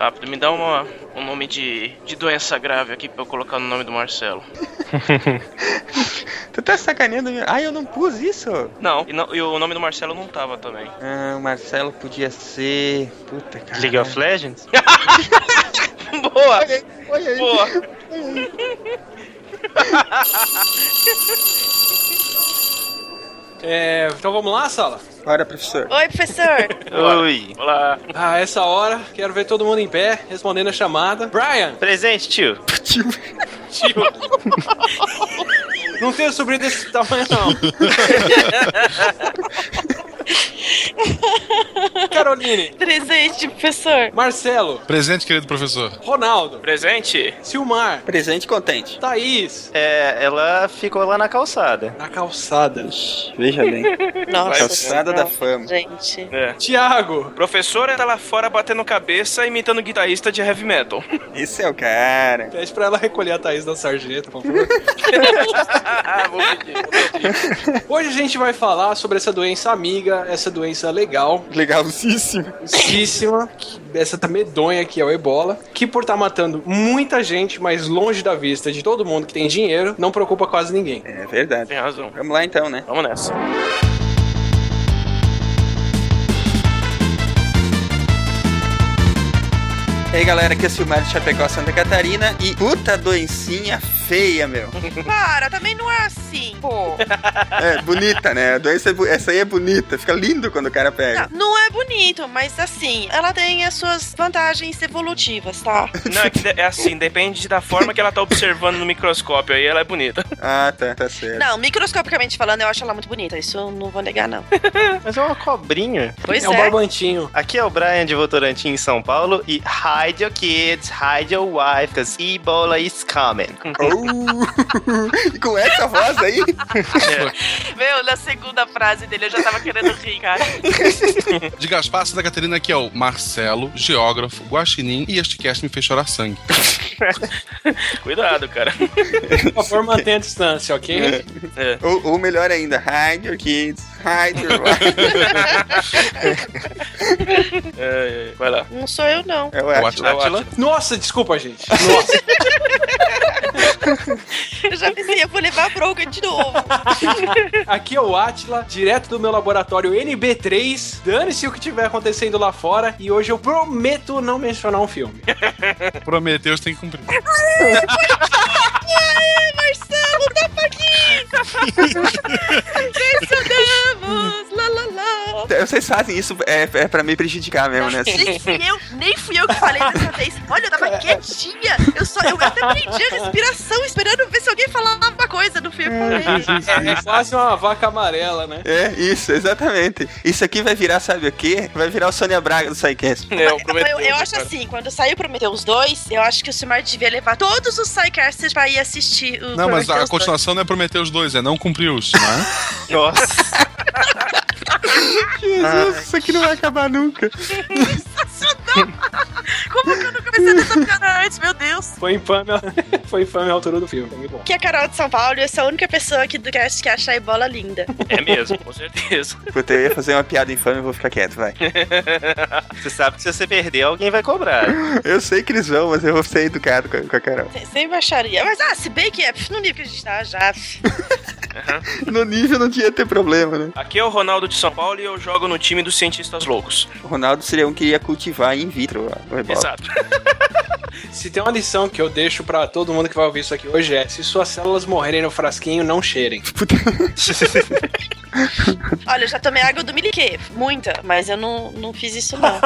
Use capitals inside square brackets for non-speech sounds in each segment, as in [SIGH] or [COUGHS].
Rápido, me dá uma, um nome de, de doença grave aqui pra eu colocar no nome do Marcelo. [LAUGHS] tu tá sacaneando? Ah, eu não pus isso. Não, e, não, e o nome do Marcelo não tava também. Ah, o Marcelo podia ser. Puta, cara. League of Legends? [LAUGHS] Boa! Olha aí, olha aí. Boa! [LAUGHS] É, então vamos lá, sala? Bora, professor. Oi, professor. Oi. Olá. Ah, essa hora, quero ver todo mundo em pé, respondendo a chamada. Brian! Presente, tio. Tio. Não tenho sobrinho desse tamanho, não. [LAUGHS] [LAUGHS] Caroline. Presente, professor. Marcelo. Presente, querido professor. Ronaldo. Presente. Silmar. Presente contente. Thaís. É, ela ficou lá na calçada. Na calçada. Veja bem. [LAUGHS] Nossa Calçada da fama. Gente. É. Tiago. Professora tá lá fora batendo cabeça imitando guitarrista de heavy metal. Esse é o cara. Pede pra ela recolher a Thaís da sarjeta, por favor. [LAUGHS] Ah, vou pedir, vou pedir. Hoje a gente vai falar sobre essa doença amiga, essa doença legal, Legalzíssimo. Muitíssima, que- essa tá medonha que é o ebola, que por estar matando muita gente, mas longe da vista de todo mundo que tem dinheiro, não preocupa quase ninguém. É verdade. Tem razão. Vamos lá então, né? Vamos nessa. E aí galera, aqui é o Silmar de Chapecó, Santa Catarina e puta doencinha feia, meu. [LAUGHS] Para, também não é assim, pô. [LAUGHS] É, bonita, né? A doença é essa aí é bonita, fica lindo quando o cara pega. Não, não é bonito, mas assim, ela tem as suas vantagens evolutivas, tá? [LAUGHS] Não, é que é assim, depende da forma que ela tá observando no microscópio, aí ela é bonita. Ah, tá, tá certo. Não, microscopicamente falando, eu acho ela muito bonita. Isso eu não vou negar, não. Mas é uma cobrinha. Pois é um é. barbantinho. Aqui é o Brian de Votorantim, em São Paulo. E hide your kids, hide your wife, cause Ebola is coming. [LAUGHS] Oh, [LAUGHS] e com essa voz aí? Meu, na segunda frase dele eu já tava querendo rir, cara. [LAUGHS] De Gaspar, Santa Catarina, aqui é o Marcelo, geógrafo, guaxinim, e este cast me fez chorar sangue. Cuidado, cara. Por favor, mantenha a distância, ok? É. Ou, ou melhor ainda, hide your kids, your [LAUGHS] [LAUGHS] wife. É, é, vai lá. Não sou eu, não. É o Atila. Atila. Nossa, desculpa, gente. [LAUGHS] Nossa. Eu já pensei, eu vou levar bronca de novo. Aqui é o Atila, direto do meu laboratório NB3. Dane-se o que tiver acontecendo lá fora. E hoje eu prometo não mencionar um filme. Prometeu, você tem que cumprir. Aê, Marcelo, tapa Vocês fazem isso é, é pra me prejudicar mesmo, né? Nem fui eu, nem fui eu que falei dessa vez. Olha, eu tava quietinha. Eu só, eu até prendi a respiração, esperando ver se alguém falava uma coisa. No fim, eu falei. É quase uma vaca amarela, né? É, isso, exatamente. Isso aqui vai virar, sabe o quê? Vai virar o Sônia Braga do Psycast. É, eu Eu, eu acho assim, quando saiu Prometeu os dois, eu acho que o Silmar devia levar todos os Psycasters pra ir assistir o Não, mas a dois. continuação não é prometer os dois, é não cumprir os, não é? Nossa. [LAUGHS] Jesus, isso aqui não vai acabar nunca. [LAUGHS] [LAUGHS] Como que eu não comecei nessa piada antes, meu Deus? Foi infame, a- [LAUGHS] foi infame a altura do filme. Foi muito bom. Que é a Carol de São Paulo e eu sou a única pessoa aqui do cast que acha a Ebola linda. É mesmo, com certeza. [LAUGHS] Puta, eu ia fazer uma piada infame, eu vou ficar quieto, vai. Você sabe que se você perder, alguém vai cobrar. Eu sei que eles vão, mas eu vou ser educado com a, Carol. Sem- baixaria. Mas, ah, se bem que é no nível que a gente tá já. pff. No nível não tinha ter problema, né? Aqui é o Ronaldo de São Paulo e eu jogo no time dos cientistas loucos. O Ronaldo seria um que ia cultivar in vitro o ebola. Exato. [LAUGHS] Se tem uma lição que eu deixo pra todo mundo que vai ouvir isso aqui hoje é: se suas células morrerem no frasquinho, não cheirem. [LAUGHS] [LAUGHS] Olha, eu já tomei água do Miliquê. Muita, mas eu não, não fiz isso, não.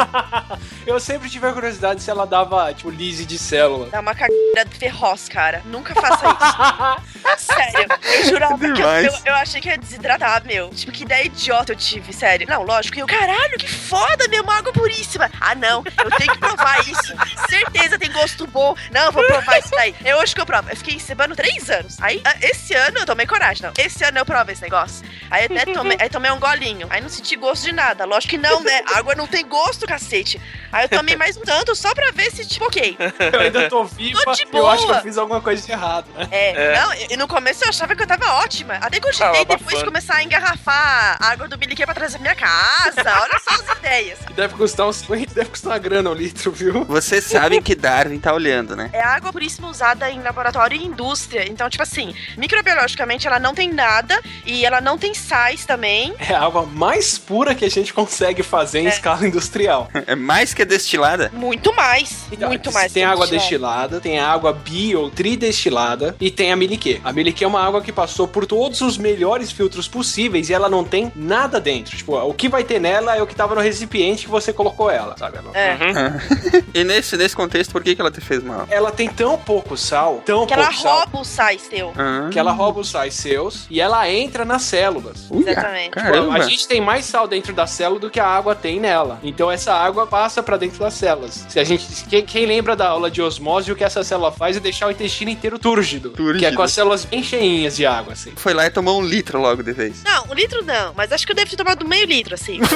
Eu sempre tive a curiosidade se ela dava, tipo, lise de célula. Dá uma cagada ferroz, cara. Nunca faça isso. sério. Eu jurava que eu, eu, eu achei que ia desidratar, meu. Tipo, que ideia idiota eu tive, sério. Não, lógico. Eu, caralho, que foda, meu, uma água puríssima. Ah, não. Eu tenho que provar isso. Certeza tem gosto bom. Não, eu vou provar isso daí. É hoje que eu provo. Eu fiquei cebando três anos. Aí, ah, esse ano eu tomei coragem, não. Esse ano eu provo esse negócio. Aí até tomei, aí tomei um golinho. Aí não senti gosto de nada. Lógico que não, né? Água não tem gosto, cacete. Aí eu tomei mais um tanto só pra ver se, tipo, ok. Eu ainda tô viva, Tô de eu acho que eu boa. fiz alguma coisa de errado, né? É, não, e no começo eu achava que eu tava ótima. Até que eu Tava tentei depois abafando. começar a engarrafar a água do Miliquê pra trazer pra minha casa. Olha só as ideias. Deve custar uns 50, deve custar uma grana o litro, viu? Vocês sabem que Darwin tá olhando, né? É água puríssima usada em laboratório e indústria. Então, tipo assim, microbiologicamente ela não tem nada e ela não tem sais também. É a água mais pura que a gente consegue fazer em É. escala industrial. [LAUGHS] É mais que destilada. Muito mais. Então, muito mais. Tem que água destilada, tem a água bi ou tridestilada e tem a miliquê. A miliquê é uma água que passou por todos os melhores filtros possíveis e ela não tem nada dentro. Tipo, o que vai ter nela é o que tava no recipiente que você colocou ela, sabe? Ela, É. Uhum. [LAUGHS] E nesse, nesse contexto, por que, que ela te fez mal? ela tem tão pouco sal, tão Que pouco ela sal, rouba os sais teu. Ah. que ela rouba os sais seus e ela entra nas células. Uia, Exatamente. Tipo, a gente tem mais sal dentro da célula do que a água tem nela. Então essa água passa pra dentro das células. Se a gente, quem, quem lembra da aula de osmose, o que essa célula faz é deixar o intestino inteiro túrgido, Túrgido. que é com as células bem cheinhas de água, assim. Foi lá e tomou um litro logo de vez. Não, um litro não, mas acho que eu devo ter tomado meio litro, assim. [LAUGHS]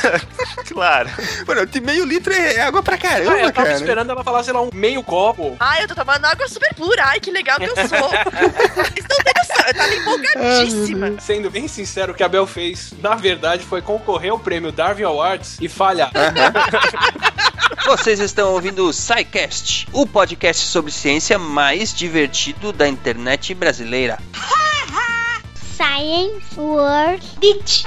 [LAUGHS] Claro. Mano, de meio litro é água pra caramba, Ah, eu tava cara. esperando ela falar, sei lá, um meio copo. Ai, eu tô tomando água super pura. Ai, que legal que eu sou. [LAUGHS] Vocês não têm noção, eu tava empolgadíssima. Sendo bem sincero, o que a Bel fez, na verdade, foi concorrer ao prêmio Darwin Awards e falhar. [LAUGHS] Vocês estão ouvindo o SciCast, o podcast sobre ciência mais divertido da internet brasileira. Science World Beach.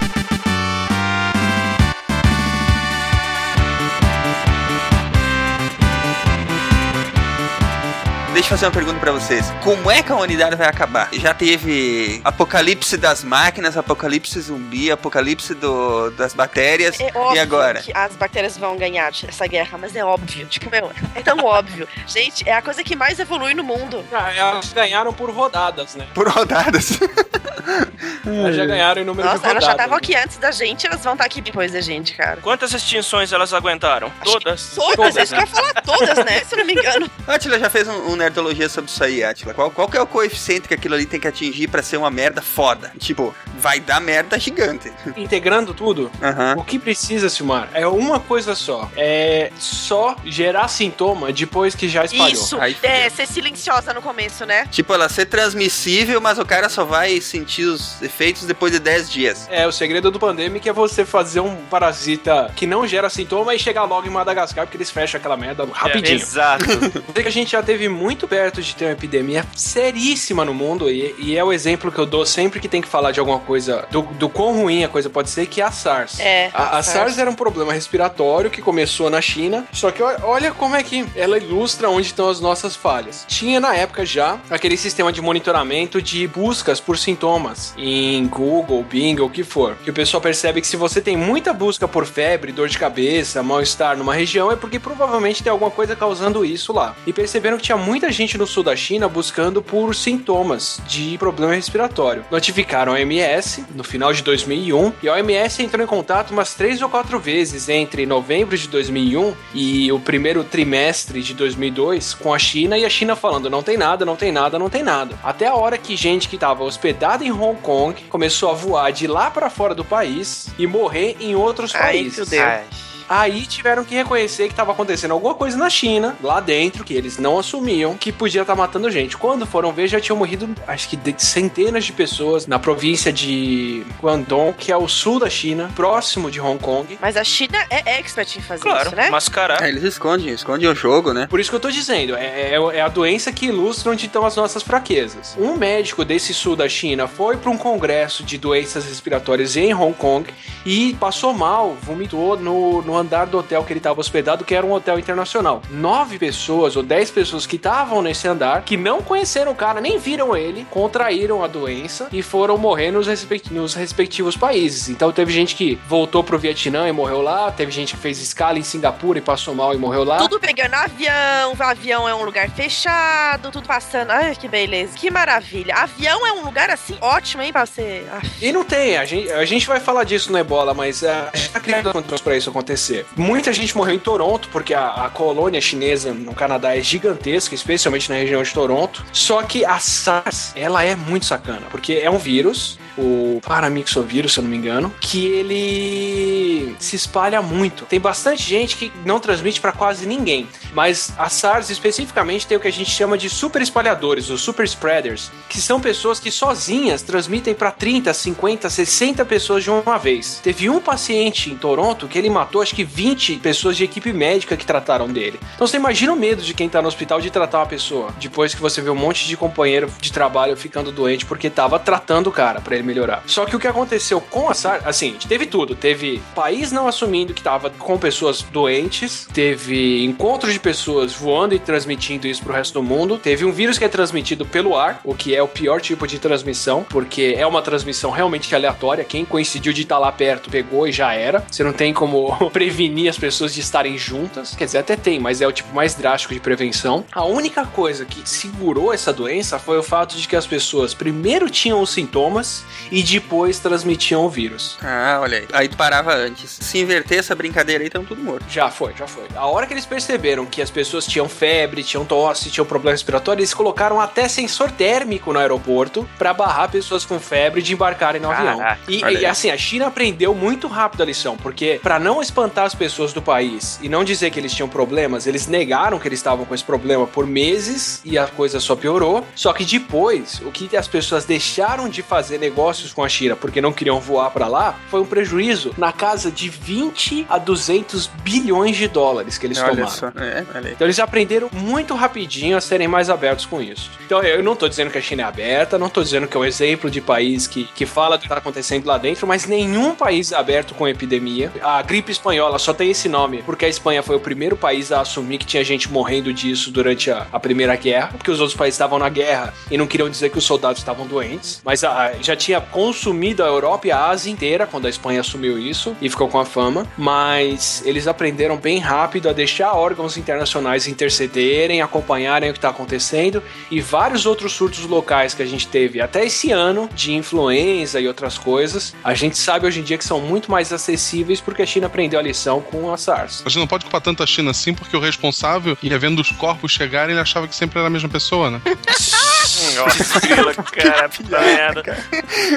Deixa eu fazer uma pergunta pra vocês. Como é que a humanidade vai acabar? Já teve apocalipse das máquinas, apocalipse zumbi, apocalipse do, das bactérias. É óbvio e agora? que as bactérias vão ganhar essa guerra, mas é óbvio. Tipo, meu, é tão óbvio. [LAUGHS] Gente, é a coisa que mais evolui no mundo. Ah, Elas ganharam por rodadas, né? Por rodadas. [LAUGHS] Elas já ganharam em número de Nossa, rodadas. elas já estavam aqui antes da gente, elas vão estar aqui depois da gente, cara. Quantas extinções elas aguentaram? Todas. Todas, é isso que eu ia falar todas, né? Se eu não me engano. [LAUGHS] Atila já fez um, um nerdologia sobre isso aí, Atila. Qual, qual que é o coeficiente que aquilo ali tem que atingir pra ser uma merda foda? Tipo, vai dar merda gigante. [LAUGHS] Integrando tudo, Aham. O que precisa, Silmar, é uma coisa só. É só gerar sintoma depois que já espalhou. Isso, Aí é, ser silenciosa no começo, né? Tipo, ela ser transmissível, mas o cara só vai sentir os efeitos depois de 10 dias. É, o segredo do Pandemic é você fazer um parasita que não gera sintoma e chegar logo em Madagascar, porque eles fecham aquela merda rapidinho. Exato. [LAUGHS] Sei que a gente já teve muito perto de ter uma epidemia seríssima no mundo, e, e é o exemplo que eu dou sempre que tem que falar de alguma coisa, do, do quão ruim a coisa pode ser, que é a SARS. É, A, a a SARS era um problema respiratório que começou na China, só que olha como é que ela ilustra onde estão as nossas falhas. Tinha na época já aquele sistema de monitoramento de buscas por sintomas em Google, Bing o que for. Que o pessoal percebe que se você tem muita busca por febre, dor de cabeça, mal-estar numa região, é porque provavelmente tem alguma coisa causando isso lá. E perceberam que tinha muita gente no sul da China buscando por sintomas de problema respiratório. Notificaram a OMS no final de 2001 e a OMS entrou em contato umas três ou quatro vezes entre novembro de 2001 e o primeiro trimestre de 2002 com a China e a China falando não tem nada, não tem nada, não tem nada. Até a hora que gente que estava hospedada em Hong Kong começou a voar de lá para fora do país e morrer em outros Ai, países. fudeu. Ai. Aí tiveram que reconhecer que estava acontecendo alguma coisa na China, lá dentro, que eles não assumiam, que podia estar matando gente. Quando foram ver, já tinham morrido, acho que centenas de pessoas na província de Guangdong, que é o sul da China, próximo de Hong Kong. Mas a China é expert em fazer Claro, isso, né? mascarar. É, eles escondem, escondem o jogo, né? Por isso que eu tô dizendo, é, é- é a doença que ilustra onde estão as nossas fraquezas. Um médico desse sul da China foi para um congresso de doenças respiratórias em Hong Kong e passou mal, vomitou no, no andar do hotel que ele estava hospedado, que era um hotel internacional. Nove pessoas ou dez pessoas que estavam nesse andar, que não conheceram o cara, nem viram ele, contraíram a doença e foram morrer nos, respect- nos respectivos países. Então teve gente que voltou pro Vietnã e morreu lá, teve gente que fez escala em Singapura e passou mal e morreu lá. Tudo pegando avião, o avião é um lugar fechado, tudo passando. Ai, que beleza. Que maravilha. Avião é um lugar assim ótimo, hein, pra você. Ah, E não tem, a gente, a gente vai falar disso no Ebola, mas uh, a gente tá criando condições pra isso acontecer. Muita gente morreu em Toronto, porque a, a colônia chinesa no Canadá é gigantesca, especialmente na região de Toronto. Só que a SARS, ela é muito sacana, porque é um vírus o paramixovírus, se eu não me engano, que ele se espalha muito. Tem bastante gente que não transmite para quase ninguém, mas a SARS especificamente tem o que a gente chama de super espalhadores, os super spreaders, que são pessoas que sozinhas transmitem para 30, 50, 60 pessoas de uma vez. Teve um paciente em Toronto que ele matou acho que 20 pessoas de equipe médica que trataram dele. Então você imagina o medo de quem tá no hospital de tratar uma pessoa, depois que você vê um monte de companheiro de trabalho ficando doente porque tava tratando o cara para ele melhorar. Só que o que aconteceu com a SARS, assim, teve tudo. Teve país não assumindo que tava com pessoas doentes, teve encontros de pessoas voando e transmitindo isso pro resto do mundo, teve um vírus que é transmitido pelo ar, o que é o pior tipo de transmissão, porque é uma transmissão realmente aleatória. Quem coincidiu de estar lá perto pegou e já era. Você não tem como [LAUGHS] prevenir as pessoas de estarem juntas. Quer dizer, até tem, mas é o tipo mais drástico de prevenção. A única coisa que segurou essa doença foi o fato de que as pessoas primeiro tinham os sintomas e depois transmitiam o vírus. Ah, olha aí. Aí tu parava antes. Se inverter essa brincadeira aí, estão tudo morto. Já foi, já foi. A hora que eles perceberam que as pessoas tinham febre, tinham tosse, tinham problema respiratório, eles colocaram até sensor térmico no aeroporto para barrar pessoas com febre de embarcarem no avião. Caraca, E, olha e aí. assim, a China aprendeu muito rápido a lição, porque para não espantar as pessoas do país e não dizer que eles tinham problemas, eles negaram que eles estavam com esse problema por meses e a coisa só piorou. Só que depois, o que as pessoas deixaram de fazer negócios com a China porque não queriam voar para lá foi um prejuízo na casa de 20 a 200 bilhões de dólares que eles olha tomaram. só. É, olha. Então eles aprenderam muito rapidinho a serem mais abertos com isso. Então eu não tô dizendo que a China é aberta, não tô dizendo que é um exemplo de país que, que fala do que tá acontecendo lá dentro, mas nenhum país é aberto com epidemia. A gripe espanhola só tem esse nome porque a Espanha foi o primeiro país a assumir que tinha gente morrendo disso durante a, a Primeira Guerra, porque os outros países estavam na guerra e não queriam dizer que os soldados estavam doentes. Mas a- já tinha consumido a Europa e a Ásia inteira quando a Espanha assumiu isso e ficou com a fama. Mas eles aprenderam bem rápido a deixar órgãos internacionais intercederem, acompanharem o que está acontecendo e vários outros surtos locais que a gente teve até esse ano de influenza e outras coisas. A gente sabe hoje em dia que são muito mais acessíveis porque a China aprendeu a lição com a SARS. A gente não pode culpar tanto a China assim, porque o responsável ia vendo os corpos chegarem ele achava que sempre era a mesma pessoa, né? [LAUGHS] Nossa, grila, cara, puta merda.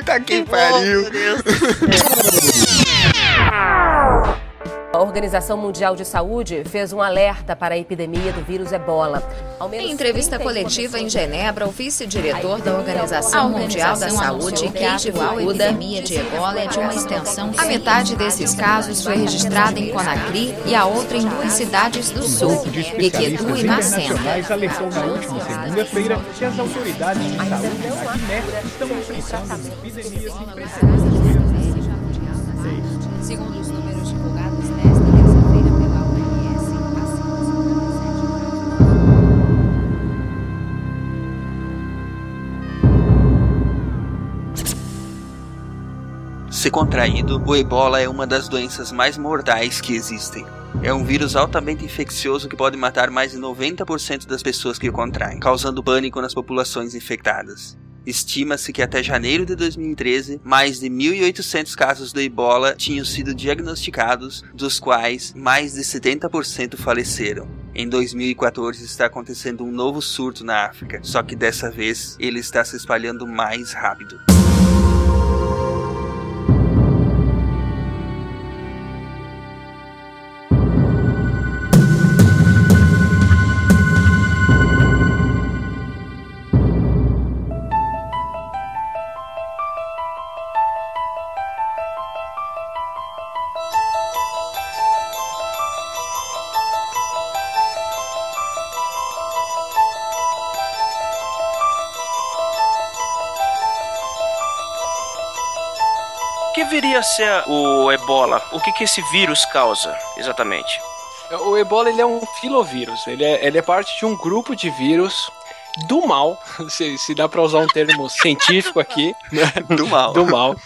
Tá que pariu. Meu Deus. [LAUGHS] A Organização Mundial de Saúde fez um alerta para a epidemia do vírus ebola. Ao menos Em entrevista 31 coletiva em Genebra, o vice-diretor da A Organização Mundial da Saúde, que a Kate atual Fukuda, epidemia de ebola é de uma extensão A metade desses casos foi registrada em Conakry e a outra em duas cidades do sul, Guequedu e Macena. alertou na última segunda-feira que as autoridades de saúde da Guiné estão enfrentando epidemias Segundo os números divulgados Se contraído, o ebola é uma das doenças mais mortais que existem. É um vírus altamente infeccioso que pode matar mais de 90% das pessoas que o contraem, causando pânico nas populações infectadas. Estima-se que até janeiro de 2013, mais de 1.800 casos do ebola tinham sido diagnosticados, dos quais mais de 70% faleceram. Em 2014 está acontecendo um novo surto na África, só que dessa vez ele está se espalhando mais rápido. Ser o ebola? O que, que esse vírus causa, exatamente? O ebola ele é um filovírus, ele é, ele é parte de um grupo de vírus do mal, [LAUGHS] se, se dá para usar um termo científico aqui, né? Do mal. do mal.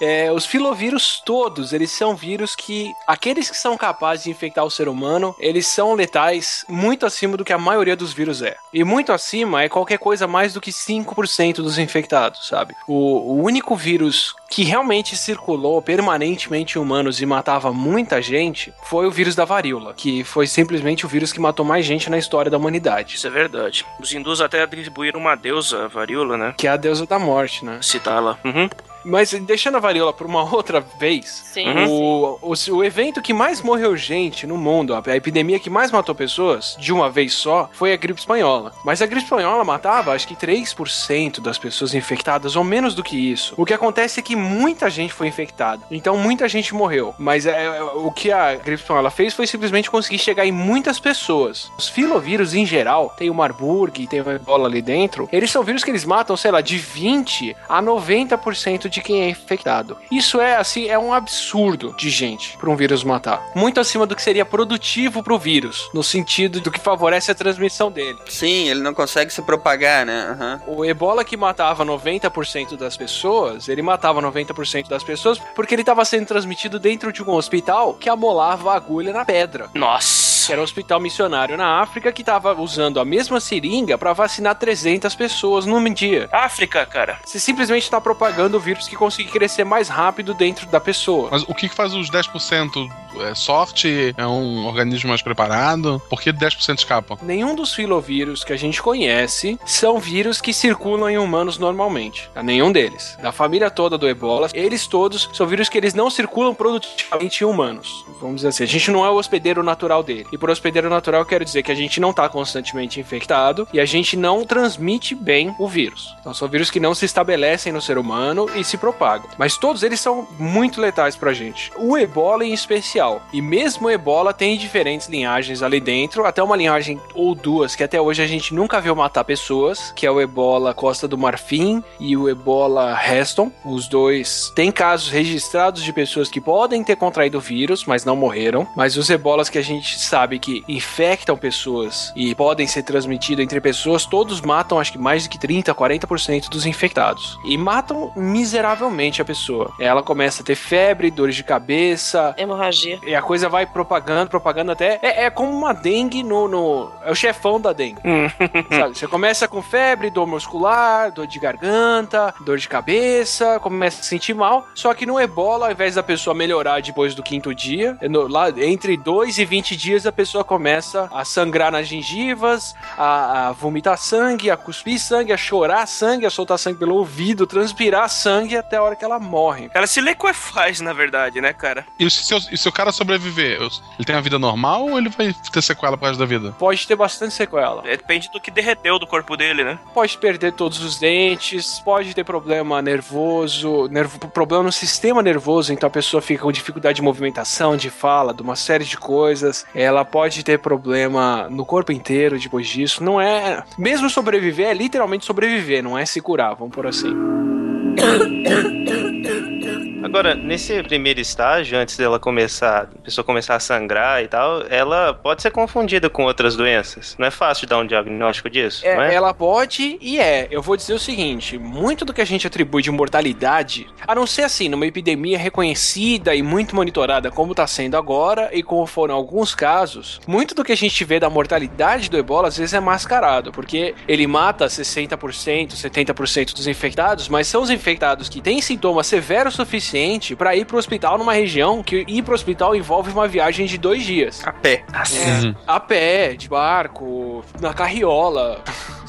É, os filovírus todos, eles são vírus que, aqueles que são capazes de infectar o ser humano, eles são letais muito acima do que a maioria dos vírus é. E muito acima é qualquer coisa mais do que 5% dos infectados, sabe? O, o único vírus que realmente circulou permanentemente em humanos e matava muita gente foi o vírus da varíola, que foi simplesmente o vírus que matou mais gente na história da humanidade. Isso é verdade. Os hindus até atribuíram uma deusa, a varíola, né? Que é a deusa da morte, né? Citá-la. Uhum. Mas deixando a varíola por uma outra vez, Sim. o, o, o evento que mais morreu gente no mundo, a, a epidemia que mais matou pessoas de uma vez só, foi a gripe espanhola. Mas a gripe espanhola matava acho que 3% das pessoas infectadas, ou menos do que isso. O que acontece é que muita gente foi infectada. Então muita gente morreu. Mas é, é, o que a gripe espanhola fez foi simplesmente conseguir chegar em muitas pessoas. Os filovírus em geral, tem o Marburg, tem o Ebola ali dentro, eles são vírus que eles matam, sei lá, de 20 a 90% de quem é infectado. Isso é assim, é um absurdo de gente para um vírus matar. Muito acima do que seria produtivo pro vírus, no sentido do que favorece a transmissão dele. Sim, ele não consegue se propagar, né? Aham. O ebola que matava 90% das pessoas, ele matava 90% das pessoas porque ele estava sendo transmitido dentro de um hospital que amolava a agulha na pedra. Nossa! Que era um hospital missionário na África que estava usando a mesma seringa para vacinar 300 pessoas num dia. África, cara. Você simplesmente está propagando o vírus que consegue crescer mais rápido dentro da pessoa. Mas o que que faz os 10%? É sorte? É um organismo mais preparado? Por que 10% escapam? Nenhum dos filovírus que a gente conhece são vírus que circulam em humanos normalmente. Tá? Nenhum deles. Da família toda do ebola, eles todos são vírus que eles não circulam produtivamente em humanos. Vamos dizer assim, a gente não é o hospedeiro natural dele. E por hospedeiro natural quero dizer que a gente não está constantemente infectado e a gente não transmite bem o vírus. Então são vírus que não se estabelecem no ser humano e se propagam. Mas todos eles são muito letais pra gente. O ebola em especial. E mesmo o ebola tem diferentes linhagens ali dentro, até uma linhagem ou duas que até hoje a gente nunca viu matar pessoas, que é o ebola Costa do Marfim e o ebola Reston. Os dois têm casos registrados de pessoas que podem ter contraído o vírus, mas não morreram. Mas os ebolas que a gente sabe que infectam pessoas e podem ser transmitidos entre pessoas, todos matam acho que mais de que 30, 40% dos infectados. E matam miseravelmente a pessoa. Ela começa a ter febre, dores de cabeça, Hemorragia. e a coisa vai propagando, propagando até. É, é como uma dengue no, no- É o chefão da dengue. [LAUGHS] sabe? Você começa com febre, dor muscular, dor de garganta, dor de cabeça, começa a se sentir mal. Só que no ebola, ao invés da pessoa melhorar depois do quinto dia, no- lá entre 2 e 20 dias a pessoa começa a sangrar nas gengivas, a, a vomitar sangue, a cuspir sangue, a chorar sangue, a soltar sangue pelo ouvido, transpirar sangue até a hora que ela morre. Ela se liquefaz, na verdade, né, cara? E se, o- e se o cara sobreviver, ele tem a vida normal ou ele vai ter sequela pro resto da vida? Pode ter bastante sequela. É, Depende do que derreteu do corpo dele, né? Pode perder todos os dentes, pode ter problema nervoso, nervo, problema no sistema nervoso, então a pessoa fica com dificuldade de movimentação, de fala, de uma série de coisas. Ela pode ter problema no corpo inteiro depois disso. Não é. Mesmo sobreviver é literalmente sobreviver, não é se curar, vamos por assim. [COUGHS] Agora, nesse primeiro estágio, antes dela começar, a pessoa começar a sangrar e tal, ela pode ser confundida com outras doenças. Não é fácil dar um diagnóstico disso, É, não é? Ela pode e é. Eu vou dizer o seguinte: muito do que a gente atribui de mortalidade, a não ser assim, numa epidemia reconhecida e muito monitorada como está sendo agora e como foram alguns casos, muito do que a gente vê da mortalidade do ebola às vezes é mascarado, porque ele mata 60%, 70% dos infectados, mas são os infectados que têm sintomas severos o suficiente para ir pro hospital numa região que ir pro hospital envolve uma viagem de dois dias. A pé. É, a pé, de barco, na carriola,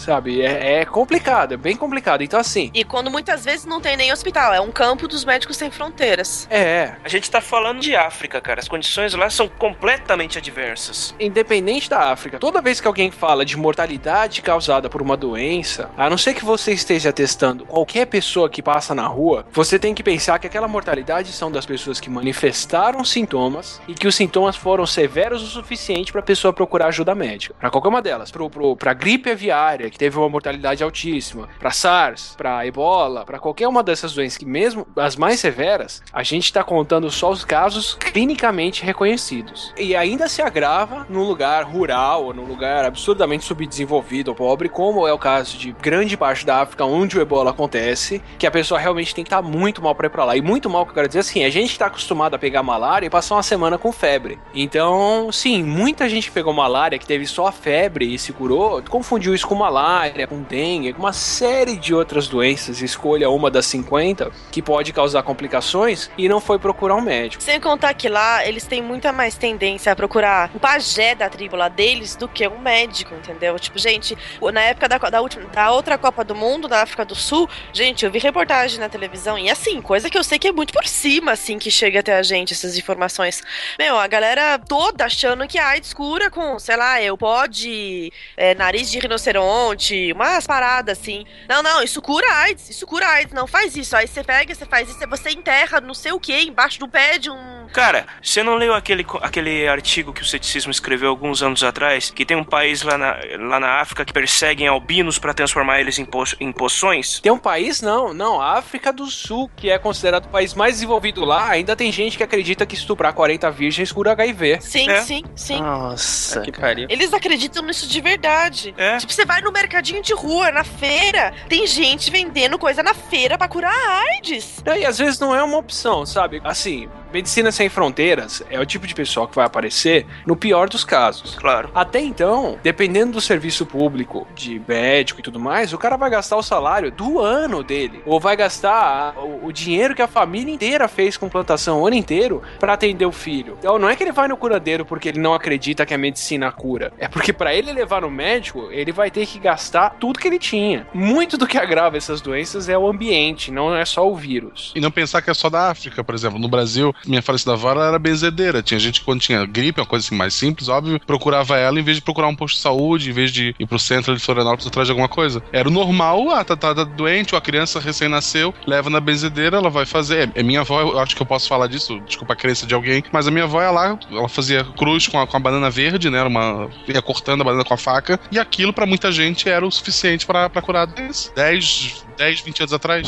sabe? É, é complicado, é bem complicado. Então, assim, E quando muitas vezes não tem nem hospital, é um campo dos médicos sem fronteiras. é. A gente tá falando de África, cara. As condições lá são completamente adversas. Independente da África, toda vez que alguém fala de mortalidade causada por uma doença, a não ser que você esteja testando qualquer pessoa que passa na rua, você tem que pensar que aquela mortalidade são das pessoas que manifestaram sintomas e que os sintomas foram severos o suficiente para a pessoa procurar ajuda médica. Para qualquer uma delas, pro, pro, pra gripe aviária, que teve uma mortalidade altíssima, para SARS, para Ebola, para qualquer uma dessas doenças que mesmo as mais severas, a gente está contando só os casos clinicamente reconhecidos. E ainda se agrava num lugar rural ou num lugar absurdamente subdesenvolvido ou pobre, como é o caso de grande parte da África onde o Ebola acontece, que a pessoa realmente tem que estar muito mal para ir para lá. E muito mal que eu quero dizer assim, a gente está acostumado a pegar malária e passar uma semana com febre. Então, sim, muita gente pegou malária que teve só a febre e se curou, confundiu isso com malária malária, com dengue, com uma série de outras doenças, escolha uma das 50 que pode causar complicações e não foi procurar um médico. Sem contar que lá eles têm muita mais tendência a procurar o pajé da tribo lá deles do que um médico, entendeu? Tipo, gente, na época da, da, última, da outra Copa do Mundo, da África do Sul, gente, eu vi reportagem na televisão e assim, coisa que eu sei que é muito por cima, assim, que chega até a gente, essas informações. Meu, a galera toda achando que a AIDS cura com, sei lá, eu pode, é, nariz de rinoceronte, umas paradas assim. Não, não, isso cura AIDS, isso cura AIDS, não faz isso. Aí você pega, você faz isso, você enterra não sei o que embaixo do pé de um. Cara, você não leu aquele, aquele artigo que o ceticismo escreveu alguns anos atrás? Que tem um país lá na, lá na África que perseguem albinos para transformar eles em, po em poções? Tem um país? Não, não. A África do Sul, que é considerado o país mais desenvolvido lá, ainda tem gente que acredita que estuprar 40 virgens cura HIV. Sim, É. sim, sim. Nossa, Que pariu. Eles acreditam nisso de verdade. É. Tipo, você vai no mercadinho de rua, na feira, tem gente vendendo coisa na feira pra curar a AIDS. E às vezes não é uma opção, sabe? Assim, Medicina Sem Fronteiras é o tipo de pessoal que vai aparecer no pior dos casos. Claro. Até então, dependendo do serviço público, de médico e tudo mais, o cara vai gastar o salário do ano dele. Ou vai gastar o, o dinheiro que a família inteira fez com plantação o ano inteiro pra atender o filho. Então não é que ele vai no curadeiro porque ele não acredita que a medicina cura. É porque pra ele levar no médico, ele vai ter que gastar tudo que ele tinha. Muito do que agrava essas doenças é o ambiente, não é só o vírus. E não pensar que é só da África, por exemplo. No Brasil, minha falecida avó ela era benzedeira. Tinha gente que quando tinha gripe, uma coisa assim mais simples, óbvio, procurava ela em vez de procurar um posto de saúde, em vez de ir pro centro de Florianópolis atrás de alguma coisa. Era o normal, ah, tá, tá, tá doente, ou a criança recém-nasceu, leva na benzedeira, ela vai fazer. É minha avó, eu acho que eu posso falar disso, desculpa a crença de alguém, mas a minha avó lá, ela fazia cruz com a, com a banana verde, né? Era uma. ia cortando a banana com a faca, e aquilo pra muita gente era o suficiente pra curar doença. 10, 10, 20 anos atrás.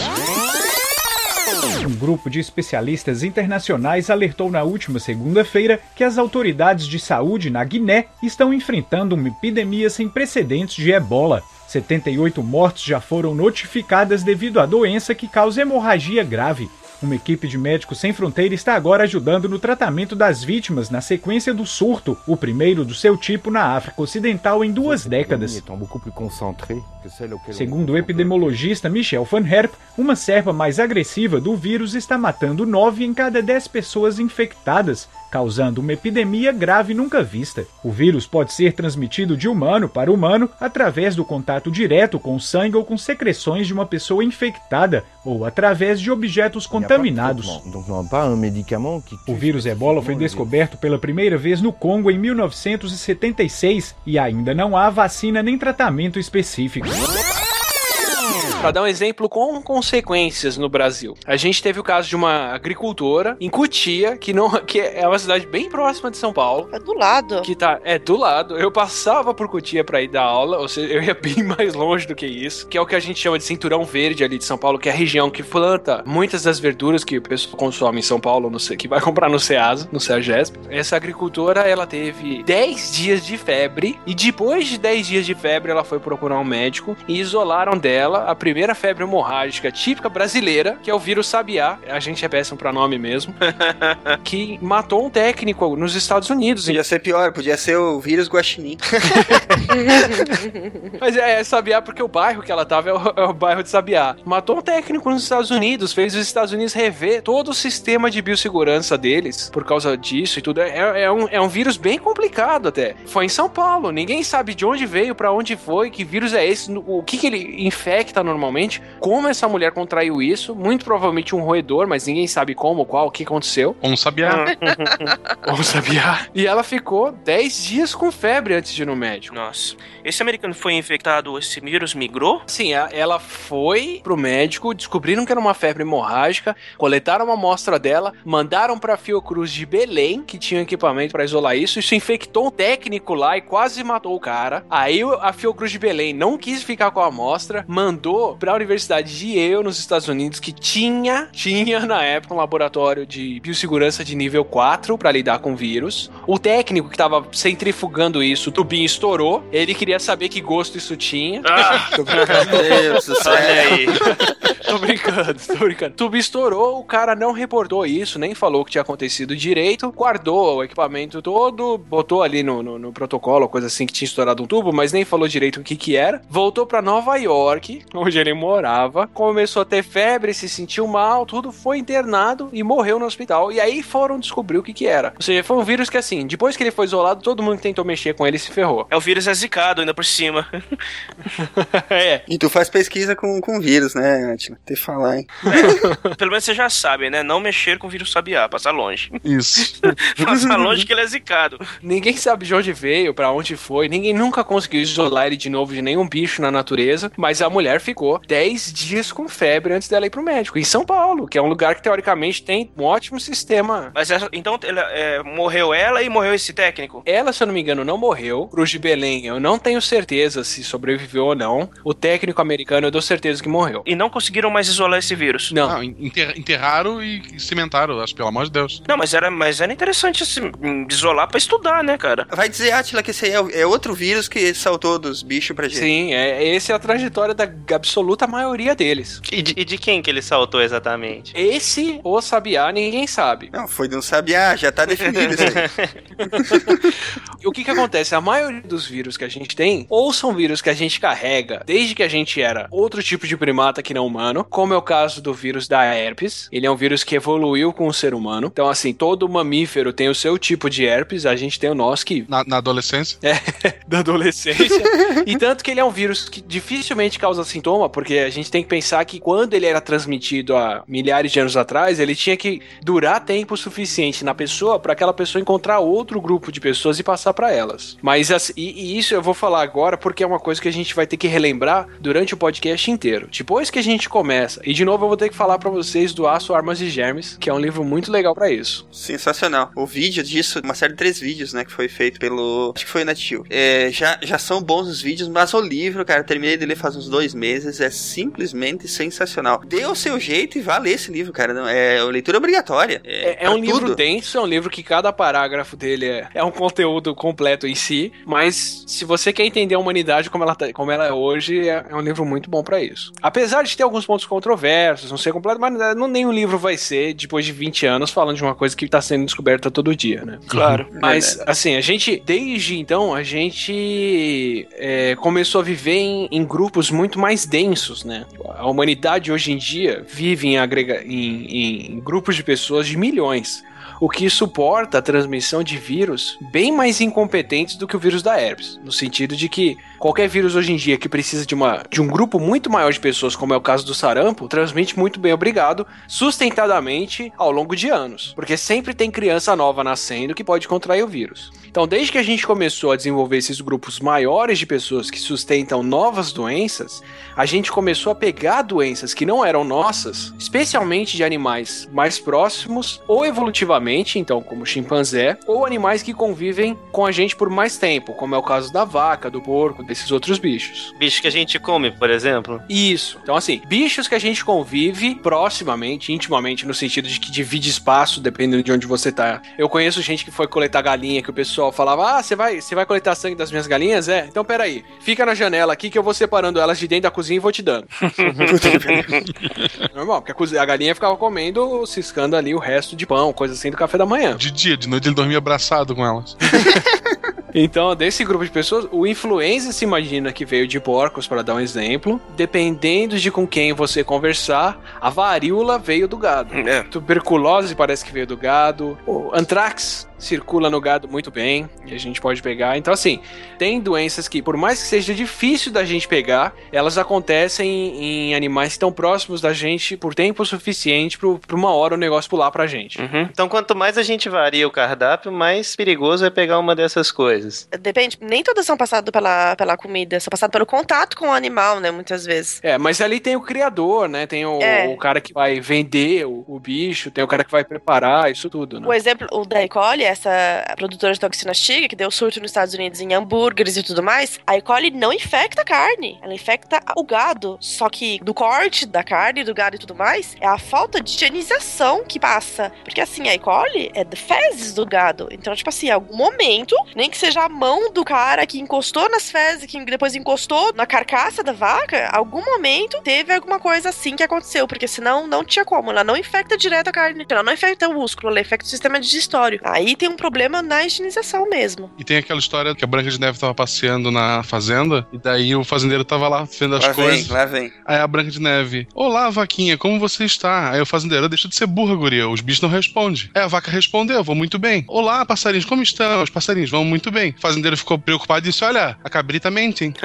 Um grupo de especialistas internacionais alertou na última segunda-feira que as autoridades de saúde na Guiné estão enfrentando uma epidemia sem precedentes de ebola. 78 mortes já foram notificadas devido à doença que causa hemorragia grave. Uma equipe de Médicos Sem Fronteira está agora ajudando no tratamento das vítimas na sequência do surto, o primeiro do seu tipo na África Ocidental em duas décadas. Segundo o epidemiologista Michel Van Herp, uma cepa mais agressiva do vírus está matando 9 em cada 10 pessoas infectadas, causando uma epidemia grave nunca vista. O vírus pode ser transmitido de humano para humano através do contato direto com o sangue ou com secreções de uma pessoa infectada ou através de objetos contaminados. O vírus ebola foi descoberto pela primeira vez no Congo em 1976 e ainda não há vacina nem tratamento específico. Pra dar um exemplo com consequências no Brasil. A gente teve o caso de uma agricultora em Cutia, que, não, que é uma cidade bem próxima de São Paulo. É do lado. Que tá, é do lado. Eu passava por Cutia pra ir dar aula, ou seja, eu ia bem [LAUGHS] mais longe do que isso, que é o que a gente chama de cinturão verde ali de São Paulo, que é a região que planta muitas das verduras que o pessoal consome em São Paulo, no, que vai [LAUGHS] comprar no Ceasa, no Ceagesp. Essa agricultora, ela teve 10 dias de febre e depois de 10 dias de febre, ela foi procurar um médico e isolaram dela a primeira febre hemorrágica típica brasileira, que é o vírus sabiá. A gente é péssimo pra nome mesmo. [LAUGHS] que matou um técnico nos Estados Unidos. Podia ser pior, podia ser o vírus guaxinim. [LAUGHS] Mas é, é Sabiá porque o bairro que ela tava é o, é o bairro de Sabiá. Matou um técnico nos Estados Unidos, fez os Estados Unidos rever todo o sistema de biossegurança deles por causa disso e tudo. É, é um, é um vírus bem complicado até. Foi em São Paulo, ninguém sabe de onde veio, pra onde foi, que vírus é esse, o que, que ele infecta normalmente, como essa mulher contraiu isso. Muito provavelmente um roedor, mas ninguém sabe como, qual, o que aconteceu. Um sabiá. Ou [LAUGHS] Sabiá. E ela ficou 10 dias com febre antes de ir no médico. Nossa. Esse americano foi infectado, esse vírus migrou? Sim, ela foi pro médico, descobriram que era uma febre hemorrágica, coletaram uma amostra dela, mandaram pra Fiocruz de Belém, que tinha equipamento pra isolar isso. Isso infectou um técnico lá e quase matou o cara. Aí o- a Fiocruz de Belém não quis ficar com a amostra, mandou pra Universidade de Yale, nos Estados Unidos, que tinha, tinha na época um laboratório de biossegurança de nível 4 pra lidar com vírus. O técnico que tava centrifugando isso, o tubinho estourou. Ele queria saber que gosto isso tinha. Ah, [LAUGHS] Meu Deus do céu. olha aí. tô brincando, tô brincando. Tubo estourou, o cara não reportou isso, nem falou o que tinha acontecido direito, guardou o equipamento todo, botou ali no, no, no protocolo, coisa assim, que tinha estourado um tubo, mas nem falou direito o que que era. Voltou pra Nova York, onde ele morava, começou a ter febre, se sentiu mal, tudo, foi internado e morreu no hospital. E aí foram descobrir o que que era. Ou seja, foi um vírus que assim, depois que ele foi isolado, todo mundo que tentou mexer com ele se ferrou. É o vírus é zicado ainda por cima. [LAUGHS] é. E tu faz pesquisa com, com vírus, né, Atila? Tem que falar, hein? Pelo menos você já sabe, né? Não mexer com o vírus sabiá, passar longe. Isso. [LAUGHS] passar longe que ele é zicado. Ninguém sabe de onde veio, pra onde foi, ninguém nunca conseguiu isolar ele de novo de nenhum bicho na natureza, mas a mulher ficou 10 dias com febre antes dela ir pro médico, em São Paulo, que é um lugar que teoricamente tem um ótimo sistema. Mas essa- então ele, é, morreu ela e morreu esse técnico? Ela, se eu não me engano, não morreu. Cruz de Belém, eu não tenho certeza se sobreviveu ou não. O técnico americano, eu dou certeza que morreu. E não conseguiram mais isolar esse vírus? Não. Não, enterra- enterraram e cimentaram, acho, pelo amor de Deus. Não, mas era, mas era interessante assim, isolar pra estudar, né, cara? Vai dizer, Atila, que esse aí é, é outro vírus que saltou dos bichos pra gente. Sim, é, essa é a trajetória da absoluta maioria deles. E de, e de quem que ele saltou exatamente? Esse, ou sabiá, ninguém sabe. Não, foi de um sabiá, já tá definido isso aí. E [LAUGHS] o que que acontece? A maioria dos vírus que a gente tem, ou são vírus que a gente carrega desde que a gente era outro tipo de primata que não humano, como é o caso do vírus da herpes. Ele é um vírus que evoluiu com o ser humano. Então, assim, todo mamífero tem o seu tipo de herpes, a gente tem o nosso que Na, na adolescência. [LAUGHS] [LAUGHS] da adolescência. e tanto que ele é um vírus que dificilmente causa sintoma, porque a gente tem que pensar que quando ele era transmitido há milhares de anos atrás, ele tinha que durar tempo suficiente na pessoa para aquela pessoa encontrar outro grupo de pessoas e passar para elas. Mas e, e isso eu vou falar agora porque é uma coisa que a gente vai ter que relembrar durante o podcast inteiro. Depois que a gente começa, e de novo eu vou ter que falar para vocês do Aço, Armas e Germes, que é um livro muito legal para isso. Sensacional. O vídeo disso, uma série de três vídeos, né, que foi feito pelo. Acho que foi o Natil. É, já, já são bons os vídeos, mas o livro, cara, terminei de ler faz uns dois meses, é simplesmente sensacional. Dê o seu jeito e vá ler esse livro, cara. Não, É leitura obrigatória. É, é pra um livro tudo. denso, é um livro que cada parágrafo dele é, é um conteúdo completo em si, mas se você quer entender a humanidade como ela, tá- como ela é hoje, é, é um livro muito bom pra isso. Apesar de ter alguns pontos controversos, não ser completo, mas não, nenhum livro vai ser, depois de 20 anos, falando de uma coisa que tá sendo descoberta todo dia, né? Claro. Mas, assim, a gente, desde então, a gente é, começou a viver em, em grupos muito mais densos, né? A humanidade hoje em dia vive em, agrega, em, em grupos de pessoas de milhões. O que suporta a transmissão de vírus bem mais incompetentes do que o vírus da herpes. No sentido de que qualquer vírus hoje em dia que precisa de, uma, de um grupo muito maior de pessoas, como é o caso do sarampo, transmite muito bem, obrigado, sustentadamente ao longo de anos. Porque sempre tem criança nova nascendo que pode contrair o vírus. Então, desde que a gente começou a desenvolver esses grupos maiores de pessoas que sustentam novas doenças, a gente começou a pegar doenças que não eram nossas, especialmente de animais mais próximos ou evolutivamente, então como chimpanzé, ou animais que convivem com a gente por mais tempo, como é o caso da vaca, do porco, desses outros bichos. Bicho que a gente come, por exemplo. Isso. Então, assim, bichos que a gente convive proximamente, intimamente, no sentido de que divide espaço, dependendo de onde você tá. Eu conheço gente que foi coletar galinha, que o pessoal falava: Ah, você vai, você vai coletar sangue das minhas galinhas? É? Então, peraí. Fica na janela aqui que eu vou separando elas de dentro da cozinha e vou te dando. [LAUGHS] [LAUGHS] Normal, porque a, cozi- a galinha ficava comendo, ciscando ali o resto de pão, coisa assim do café da manhã. De dia, de noite ele dormia abraçado com elas. [LAUGHS] Então, desse grupo de pessoas, o influenza se imagina que veio de porcos, para dar um exemplo. Dependendo de com quem você conversar, a varíola veio do gado. É. Tuberculose parece que veio do gado. O antrax circula no gado muito bem e a gente pode pegar. Então, assim, tem doenças que, por mais que seja difícil da gente pegar, elas acontecem em, em animais que estão próximos da gente por tempo suficiente para uma hora o negócio pular pra gente. Uhum. Então, quanto mais a gente varia o cardápio, mais perigoso é pegar uma dessas coisas. Depende, nem todas são passadas pela, pela comida, são passadas pelo contato com o animal, né? Muitas vezes. É, mas ali tem o criador, né? Tem o, É. o cara que vai vender o, o bicho, tem o cara que vai preparar, isso tudo, né? O exemplo o da E. coli essa produtora de toxina Shiga, que deu surto nos Estados Unidos em hambúrgueres e tudo mais, a E. coli não infecta a carne, ela infecta o gado. Só que do corte da carne, do gado e tudo mais, é a falta de higienização que passa. Porque assim, a E. coli é de fezes do gado. Então, tipo assim, em algum momento, nem que seja a mão do cara que encostou nas fezes, que depois encostou na carcaça da vaca, algum momento teve alguma coisa assim que aconteceu, porque senão não tinha como. Ela não infecta direto a carne, ela não infecta o músculo, ela infecta o sistema digestório. Aí tem um problema na higienização mesmo. E tem aquela história que a Branca de Neve tava passeando na fazenda, e daí o fazendeiro tava lá vendo as Lá vem, coisas. lá vem. Aí a Branca de Neve, olá, vaquinha, como você está? Aí o fazendeiro, deixa de ser burra, guria, os bichos não respondem. Aí a vaca respondeu, vou muito bem. Olá, passarinhos, como estão? Os passarinhos vão muito bem. O fazendeiro ficou preocupado e disse, olha, a cabrita mente, hein? [LAUGHS]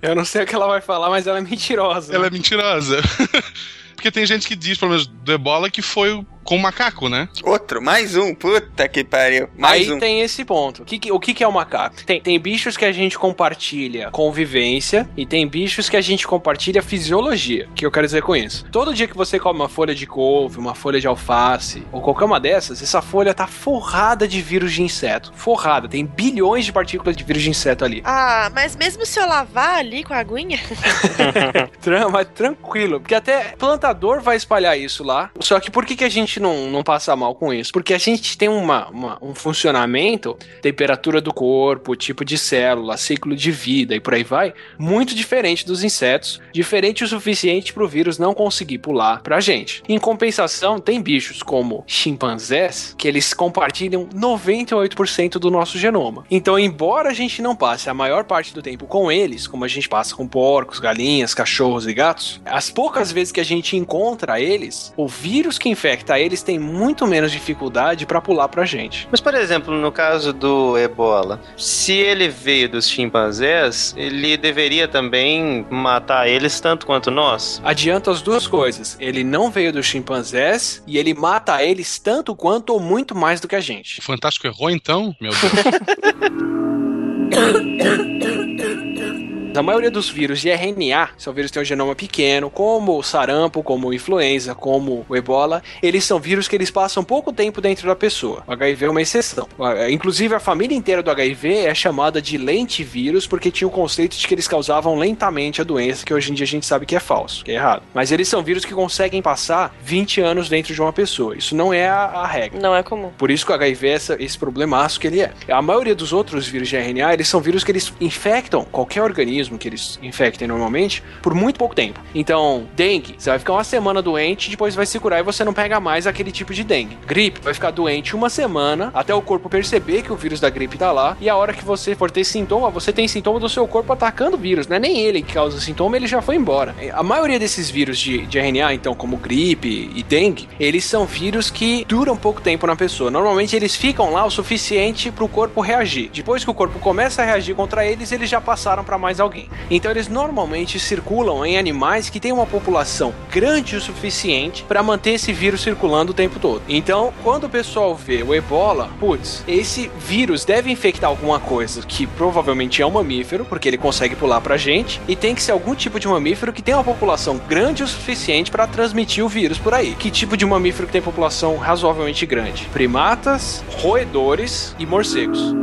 Eu não sei o que ela vai falar, mas ela é mentirosa. Ela é mentirosa. [LAUGHS] Porque tem gente que diz, pelo menos do ebola, que foi com macaco, né? Outro, mais um. Puta que pariu. Mais Aí um. tem esse ponto. O que, que- o que, é o macaco? Tem, tem bichos que a gente compartilha convivência e tem bichos que a gente compartilha fisiologia. O que eu quero dizer com isso? Todo dia que você come uma folha de couve, uma folha de alface ou qualquer uma dessas, essa folha tá forrada de vírus de inseto. Forrada. Tem bilhões de partículas de vírus de inseto ali. Ah, mas mesmo se eu lavar ali com a aguinha, [LAUGHS] mas tranquilo, porque até plantador vai espalhar isso lá. Só que por que, que a gente não, não passa mal com isso? Porque a gente tem uma, uma- um funcionamento, temperatura do corpo, tipo de célula, ciclo de vida e por aí vai, muito diferente dos insetos, diferente o suficiente para o vírus não conseguir pular pra gente. Em compensação, tem bichos como chimpanzés que eles compartilham 98% do nosso genoma. Então, embora a gente não passe a maior parte do tempo com eles, como a gente passa com porcos, galinhas, cachorros e gatos, as poucas vezes que a gente encontra eles, o vírus que infecta eles tem muito menos dificuldade para pular pra gente. Mas, por exemplo, no caso do ebola, se ele veio dos chimpanzés, ele deveria também matar eles tanto quanto nós? Adianta as duas coisas. Ele não veio dos chimpanzés e ele mata eles tanto quanto ou muito mais do que a gente. O Fantástico errou então? Meu Deus. [LAUGHS] A maioria dos vírus de RNA, são vírus que têm um genoma pequeno, como o sarampo, como o influenza, como o ebola, eles são vírus que eles passam pouco tempo dentro da pessoa. O HIV é uma exceção. Inclusive, a família inteira do HIV é chamada de lentivírus porque tinha o conceito de que eles causavam lentamente a doença, que hoje em dia a gente sabe que é falso, que é errado. Mas eles são vírus que conseguem passar 20 anos dentro de uma pessoa. Isso não é a, a regra. não é comum. Por isso que o HIV é essa- esse problemaço que ele é. A maioria dos outros vírus de RNA, eles são vírus que eles infectam qualquer organismo que eles infectem normalmente por muito pouco tempo. Então, dengue, você vai ficar uma semana doente, depois vai se curar e você não pega mais aquele tipo de dengue. Gripe, vai ficar doente uma semana até o corpo perceber que o vírus da gripe tá lá e a hora que você for ter sintoma, você tem sintoma do seu corpo atacando o vírus, não é nem ele que causa o sintoma, ele já foi embora. A maioria desses vírus de, de RNA, então, como gripe e dengue, eles são vírus que duram pouco tempo na pessoa. Normalmente eles ficam lá o suficiente para o corpo reagir. Depois que o corpo começa a reagir contra eles, eles já passaram para mais alguém. Então eles normalmente circulam em animais que têm uma população grande o suficiente para manter esse vírus circulando o tempo todo. Então, quando o pessoal vê o ebola, putz, esse vírus deve infectar alguma coisa que provavelmente é um mamífero, porque ele consegue pular pra gente, e tem que ser algum tipo de mamífero que tem uma população grande o suficiente para transmitir o vírus por aí. Que tipo de mamífero que tem população razoavelmente grande? Primatas, roedores e morcegos.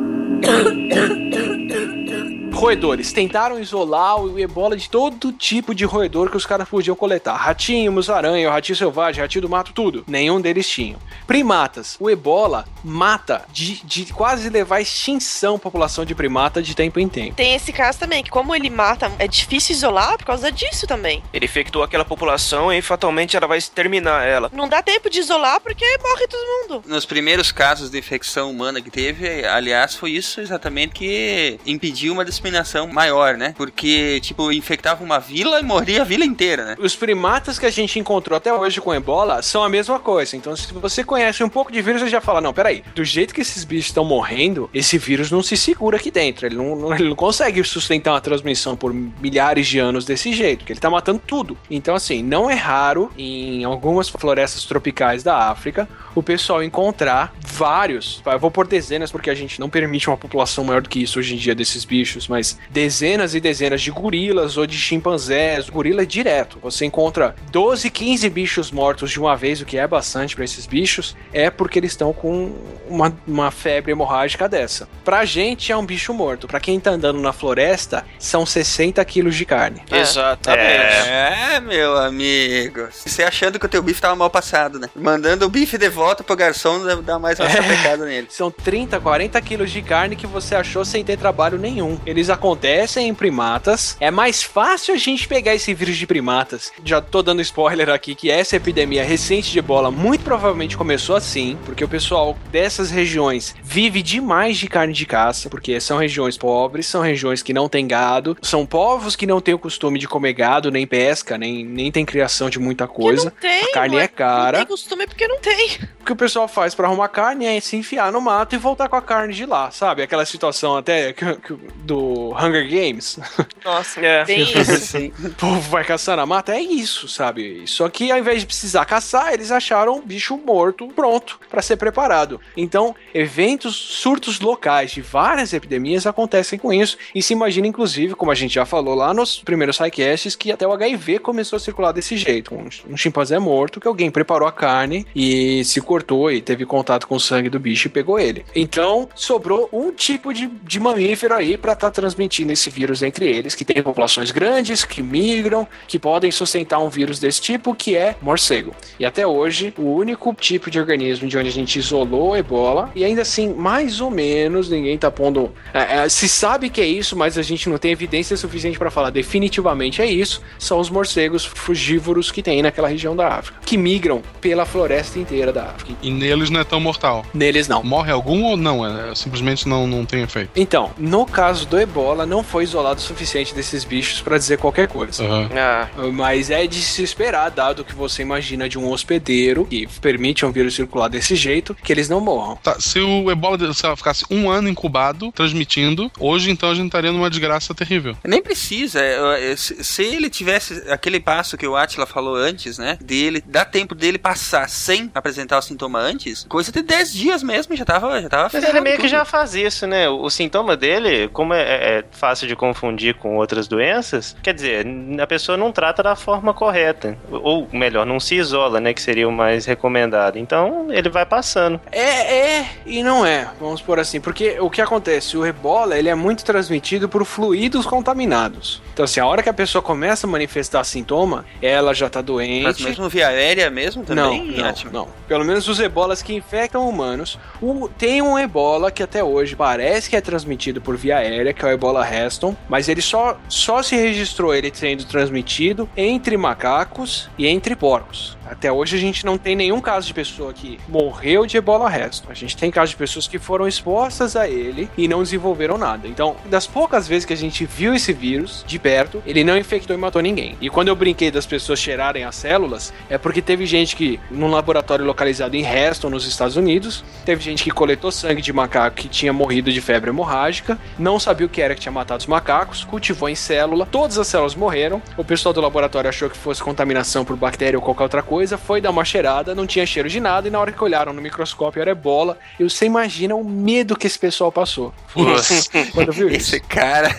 Roedores. Tentaram isolar o ebola de todo tipo de roedor que os caras podiam coletar. Ratinho, musaranha, ratinho selvagem, ratinho do mato, tudo. Nenhum deles tinham. Primatas. O ebola mata de, de quase levar à extinção a população de primata de tempo em tempo. Tem esse caso também, que como ele mata, é difícil isolar por causa disso também. Ele infectou aquela população e fatalmente ela vai exterminar ela. Não dá tempo de isolar porque morre todo mundo. Nos primeiros casos de infecção humana que teve, aliás, foi isso exatamente que impediu uma disseminação maior, né? Porque, tipo, infectava uma vila e morria a vila inteira, né? Os primatas que a gente encontrou até hoje com ebola são a mesma coisa. Então, se você conhece um pouco de vírus, você já fala: não, peraí, do jeito que esses bichos estão morrendo, esse vírus não se segura aqui dentro. Ele não, ele não consegue sustentar uma transmissão por milhares de anos desse jeito, porque ele tá matando tudo. Então, assim, não é raro em algumas florestas tropicais da África o pessoal encontrar vários. Eu vou por dezenas porque a gente não permite uma população maior do que isso hoje em dia desses bichos, mas mas dezenas e dezenas de gorilas ou de chimpanzés. Gorila é direto. Você encontra 12, 15 bichos mortos de uma vez, o que é bastante para esses bichos, é porque eles estão com uma, uma febre hemorrágica dessa. Pra gente é um bicho morto. Pra quem tá andando na floresta, são 60 quilos de carne. Exatamente. É, meu amigo. Você achando que o teu bife tava mal passado, né? Mandando o bife de volta pro garçom dá- dá mais uma sapecada nele. São 30, 40 quilos de carne que você achou sem ter trabalho nenhum. Eles acontecem em primatas. É mais fácil a gente pegar esse vírus de primatas. Já tô dando spoiler aqui que essa epidemia recente de ebola muito provavelmente começou assim, porque o pessoal dessas regiões vive demais de carne de caça, porque são regiões pobres, são regiões que não têm gado, são povos que não têm o costume de comer gado, nem pesca, nem, nem tem criação de muita coisa. Tem, a carne não é cara. Não tem costume porque não tem. O que o pessoal faz pra arrumar carne é se enfiar no mato e voltar com a carne de lá, sabe? Aquela situação até que- que- do Hunger Games. Nossa, É. bem isso. Sim. [LAUGHS] O povo vai caçar na mata, é isso, sabe? Só que ao invés de precisar caçar, eles acharam um bicho morto pronto pra ser preparado. Então, eventos, surtos locais de várias epidemias acontecem com isso. E se imagina, inclusive, como a gente já falou lá nos primeiros sidecasts, que até o HIV começou a circular desse jeito. Um, um chimpanzé morto que alguém preparou a carne e se cortou e teve contato com o sangue do bicho e pegou ele. Então, sobrou um tipo de, de mamífero aí pra estar transmitindo esse vírus entre eles, que tem populações grandes, que migram, que podem sustentar um vírus desse tipo, que é morcego. E até hoje, o único tipo de organismo de onde a gente isolou o ebola, e ainda assim, mais ou menos, ninguém tá pondo. é, é, se sabe que é isso, mas a gente não tem evidência suficiente pra falar definitivamente é isso, são os morcegos frugívoros que tem naquela região da África, que migram pela floresta inteira da África. E neles não é tão mortal. Neles não. Morre algum ou não? É, simplesmente não, não tem efeito. Então, no caso do ebola, não foi isolado o suficiente desses bichos pra dizer qualquer coisa. Aham. Ah, Mas é de se esperar, dado que você imagina de um hospedeiro que permite um vírus circular desse jeito, que eles não morram. Tá, se o ebola se ela ficasse um ano incubado, transmitindo, hoje então a gente estaria numa desgraça terrível. Nem precisa. é, é, Se se ele tivesse aquele passo que o Atila falou antes, né? Dele, dá tempo dele passar sem apresentar o sintoma antes, coisa de 10 dias mesmo, já tava, já tava Mas ele meio que tudo. já faz isso, né? O, o sintoma dele, como é, é fácil de confundir com outras doenças, quer dizer, a pessoa não trata da forma correta. Ou melhor, não se isola, né? Que seria o mais recomendado. Então ele vai passando. É, é e não é, vamos por assim, porque o que acontece, o ebola, ele é muito transmitido por fluidos contaminados. Então assim, a hora que a pessoa começa a manifestar sintoma, ela já tá doente. Mas mesmo via aérea mesmo também? Não, não, não. Pelo menos os ebolas que infectam humanos. O- tem um ebola que até hoje parece que é transmitido por via aérea, que é o ebola Reston, mas ele só, só se registrou ele sendo transmitido entre macacos e entre porcos. Até hoje a gente não tem nenhum caso de pessoa que morreu de ebola Reston. A gente tem casos de pessoas que foram expostas a ele e não desenvolveram nada. Então, das poucas vezes que a gente viu esse vírus de perto, ele não infectou e matou ninguém. E quando eu brinquei das pessoas cheirarem as células, é porque teve gente que, num laboratório localizado em Reston, nos Estados Unidos, teve gente que coletou sangue de macaco que tinha morrido de febre hemorrágica, não sabia o que era que tinha matado os macacos, cultivou em célula, todas as células morreram. O pessoal do laboratório achou que fosse contaminação por bactéria ou qualquer outra coisa, foi dar uma cheirada, não tinha cheiro de nada, e na hora que olharam no microscópio era ebola. E você imagina o medo que esse pessoal passou. [LAUGHS] Quando viu isso? Esse cara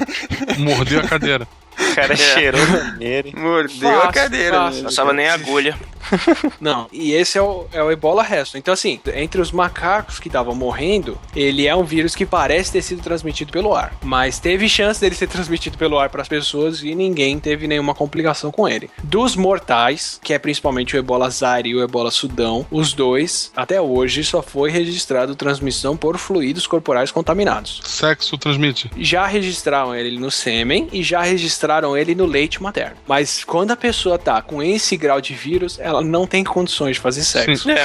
Mordeu a cadeira. O cara cheirou nele. mordeu a Fácil, cadeira. fácil. né? passava nem agulha. [LAUGHS] Não, e esse é o, é o ebola resto. Então, assim, entre os macacos que estavam morrendo, ele é um vírus que parece ter sido transmitido pelo ar. Mas teve chance dele ser [LAUGHS] transmitido pelo ar para as pessoas e ninguém teve nenhuma complicação com ele. Dos mortais, que é principalmente o ebola Zaire e o ebola Sudão, os dois, até hoje, só foi registrado transmissão por fluidos corporais contaminados. Sexo transmite. Já registraram ele no sêmen e já registraram ele no leite materno. Mas quando a pessoa tá com esse grau de vírus, ela não tem condições de fazer sexo. [LAUGHS]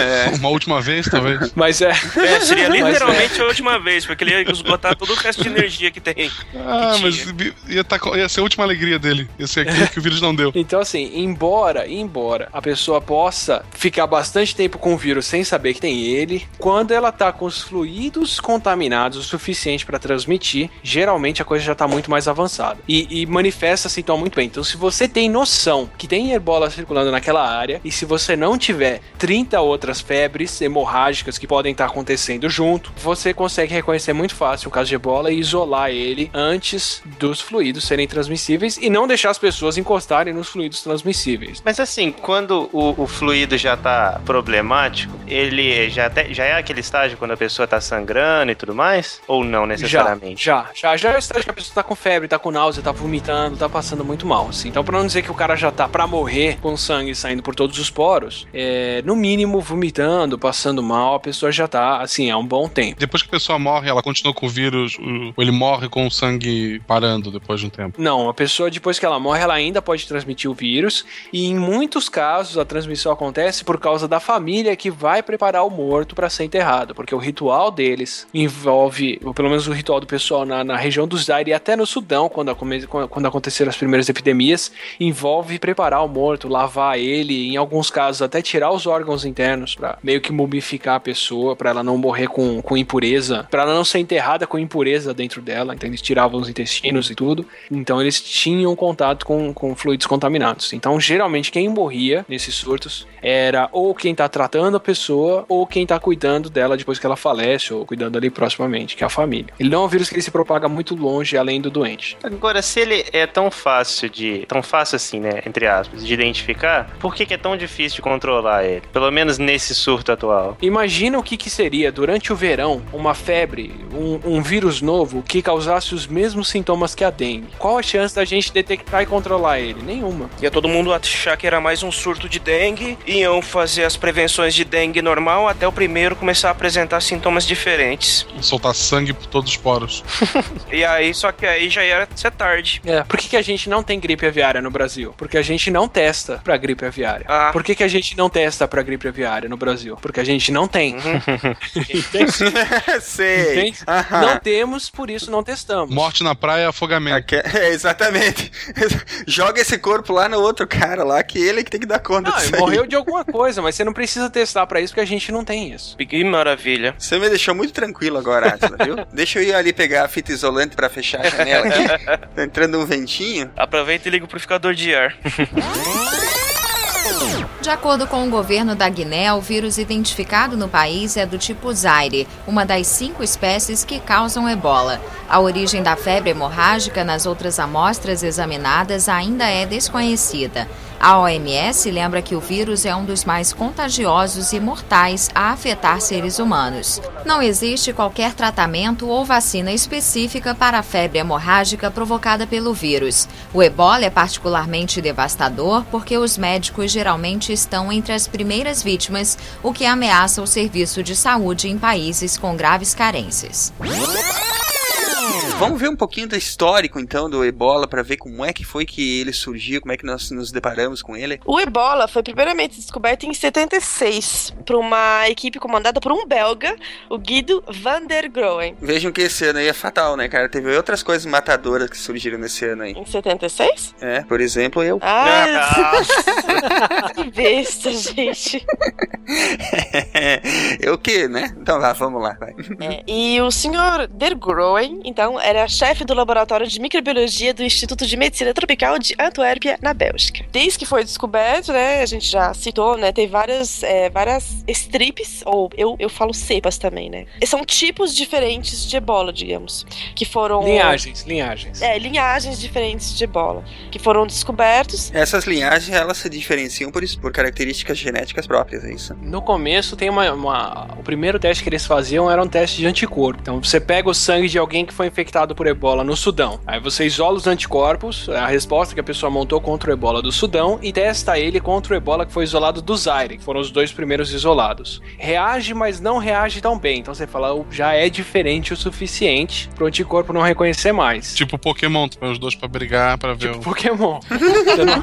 É, Uma última vez, talvez. Mas é. é, seria Mas é. literalmente a última vez, porque ele ia esgotar todo o resto de energia que tem. Ah, Que mas ia, tá, ia ser a última alegria dele. Ia ser aquilo que o vírus não deu. Então, assim, embora, embora a pessoa possa ficar bastante tempo com o vírus sem saber que tem ele, quando ela tá com os fluidos contaminados o suficiente para transmitir, geralmente a coisa já tá muito mais avançada. E, e manifesta sintoma muito bem. Então, se você tem noção que tem ebola circulando naquela área. E se você não tiver 30 outras febres hemorrágicas que podem estar acontecendo junto, você consegue reconhecer muito fácil um caso de ebola e isolar ele antes dos fluidos serem transmissíveis e não deixar as pessoas encostarem nos fluidos transmissíveis. Mas assim, quando o, o fluido já tá problemático, ele já, te- já é aquele estágio quando a pessoa tá sangrando e tudo mais? Ou não necessariamente? Já, já, já é o estágio que a pessoa tá com febre, tá com náusea, tá vomitando, tá passando muito mal, assim. Então, pra não dizer que o cara já tá pra morrer com sangue saindo por todos os poros, é, no mínimo vomitando, passando mal, a pessoa já tá, assim, há um bom tempo. Depois que a pessoa morre, ela continua com o vírus, ou ele morre com o sangue parando depois de um tempo. Não, a pessoa depois que ela morre, ela ainda pode transmitir o vírus e em muitos casos a transmissão acontece por causa da família que vai preparar o morto para ser enterrado, porque o ritual deles envolve, ou pelo menos o ritual do pessoal na, na região do Zaire e até no Sudão, quando, quando aconteceram as primeiras epidemias, envolve preparar o morto, lavar ele, em alguns casos até tirar os órgãos internos para meio que mumificar a pessoa, para ela não morrer com, com impureza, para ela não ser enterrada com impureza dentro dela, então eles tiravam os intestinos e tudo. Então eles tinham contato com, com fluidos contaminados. Então, geralmente, quem morria nesses surtos era ou quem tá tratando a pessoa ou quem tá cuidando dela depois que ela falece ou cuidando ali proximamente, que é a família. Ele não é um vírus que ele se propaga muito longe além do doente. Agora, se ele é tão fácil de. tão fácil assim, né? Entre aspas, de identificar, por que, que é tão difícil de controlar ele? Pelo menos nesse surto atual. Imagina o que, que seria durante o verão uma febre, um, um vírus novo que causasse os mesmos sintomas que a dengue. Qual a chance da gente detectar e controlar ele? Nenhuma. Ia todo mundo achar que era mais um surto de dengue, iam fazer as prevenções de dengue normal até o primeiro começar a apresentar sintomas diferentes. Soltar sangue por todos os poros. [LAUGHS] E aí, só que aí já ia ser tarde. É. Por que, que a gente não tem gripe aviária no Brasil? Porque a gente não testa pra gripe aviária. Ah. Por que, que a gente não testa pra gripe aviária no Brasil? Porque a gente não tem. [LAUGHS] Entende? Sei. Aham. Não temos, por isso não testamos. Morte na praia é afogamento. Aque- [LAUGHS] É, exatamente. [LAUGHS] Joga esse corpo lá no outro cara lá, que ele que tem que dar conta Não, disso morreu de alguma coisa, mas você não precisa testar pra isso, porque a gente não tem isso. Que maravilha. Você me deixou muito tranquilo agora, Atila, viu? Deixa eu ir ali pegar a fita isolante pra fechar a janela aqui. [LAUGHS] Tá entrando um ventinho. Aproveita e liga o purificador de ar. De acordo com o governo da Guiné, o vírus identificado no país é do tipo Zaire, uma das cinco espécies que causam ebola. A origem da febre hemorrágica nas outras amostras examinadas ainda é desconhecida. A OMS lembra que o vírus é um dos mais contagiosos e mortais a afetar seres humanos. Não existe qualquer tratamento ou vacina específica para a febre hemorrágica provocada pelo vírus. O ebola é particularmente devastador porque os médicos geralmente estão entre as primeiras vítimas, o que ameaça o serviço de saúde em países com graves carências. Vamos ver um pouquinho do histórico, então, do ebola, pra ver como é que foi que ele surgiu, como é que nós nos deparamos com ele. O ebola foi primeiramente descoberto em 76 por uma equipe comandada por um belga, o Guido van der Groen. Vejam que esse ano aí é fatal, né, cara? Teve outras coisas matadoras que surgiram nesse ano aí. Em 76? É, por exemplo, eu. Ah, que besta, gente. [LAUGHS] eu que, né? Então vá, vamos lá, vai. É, e o senhor Der Groen, então, era chefe do laboratório de microbiologia do Instituto de Medicina Tropical de Antuérpia, na Bélgica. Desde que foi descoberto, né, a gente já citou, né, tem várias, é, várias stripes, ou eu, eu falo cepas também, né? São tipos diferentes de ebola, digamos, que foram... Linhagens, linhagens. É, linhagens diferentes de ebola, que foram descobertos. Essas linhagens, elas se diferenciam por, por características genéticas próprias, é isso? No começo tem uma, uma- O primeiro teste que eles faziam era um teste de anticorpo. Então você pega o sangue de alguém que foi infectado por ebola no Sudão. Aí você isola os anticorpos, a resposta que a pessoa montou contra o ebola do Sudão, e testa ele contra o ebola que foi isolado do Zaire, que foram os dois primeiros isolados. Reage, mas não reage tão bem. Então você fala, "Oh, já é diferente o suficiente pro anticorpo não reconhecer mais. Tipo Pokémon, tu põe os dois pra brigar, pra ver o... Pokémon. [LAUGHS] Você não,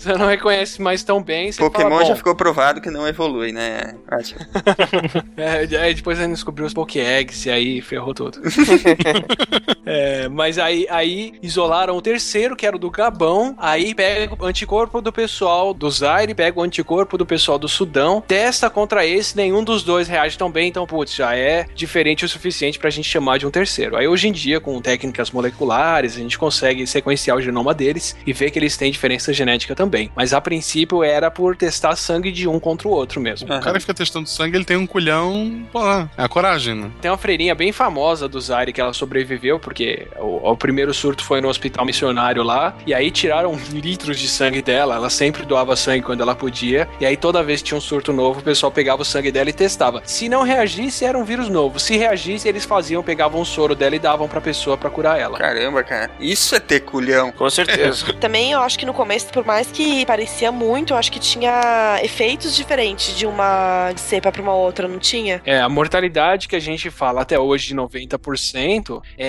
você não reconhece mais tão bem. Você Pokémon fala, já "Bom, ficou provado que não evolui, né? Atila? [LAUGHS] É, aí depois a gente descobriu os Pokéeggs e aí ferrou tudo. [LAUGHS] [LAUGHS] É, mas aí, aí isolaram o terceiro, que era o do Gabão. Aí pega o anticorpo do pessoal do Zaire, pega o anticorpo do pessoal do Sudão, testa contra esse, nenhum dos dois reage tão bem, então, putz, já é diferente o suficiente pra gente chamar de um terceiro. Aí hoje em dia, com técnicas moleculares, a gente consegue sequenciar o genoma deles e ver que eles têm diferença genética também. Mas a princípio era por testar sangue de um contra o outro mesmo. O cara fica testando sangue, ele tem um culhão, pô, é a coragem, né? Tem uma freirinha bem famosa do Zaire que ela sobreviveu, porque o, o primeiro surto foi no hospital missionário lá, e aí tiraram litros de sangue dela. Ela sempre doava sangue quando ela podia, e aí toda vez que tinha um surto novo, o pessoal pegava o sangue dela e testava. Se não reagisse, era um vírus novo. Se reagisse, eles faziam, pegavam o soro dela e davam pra pessoa pra curar ela. Caramba, cara. Isso é ter culhão. Com certeza. [LAUGHS] Também eu acho que no começo, por mais que parecia muito, eu acho que tinha efeitos diferentes de uma cepa pra uma outra, não tinha? É, a mortalidade que a gente fala até hoje de 90% é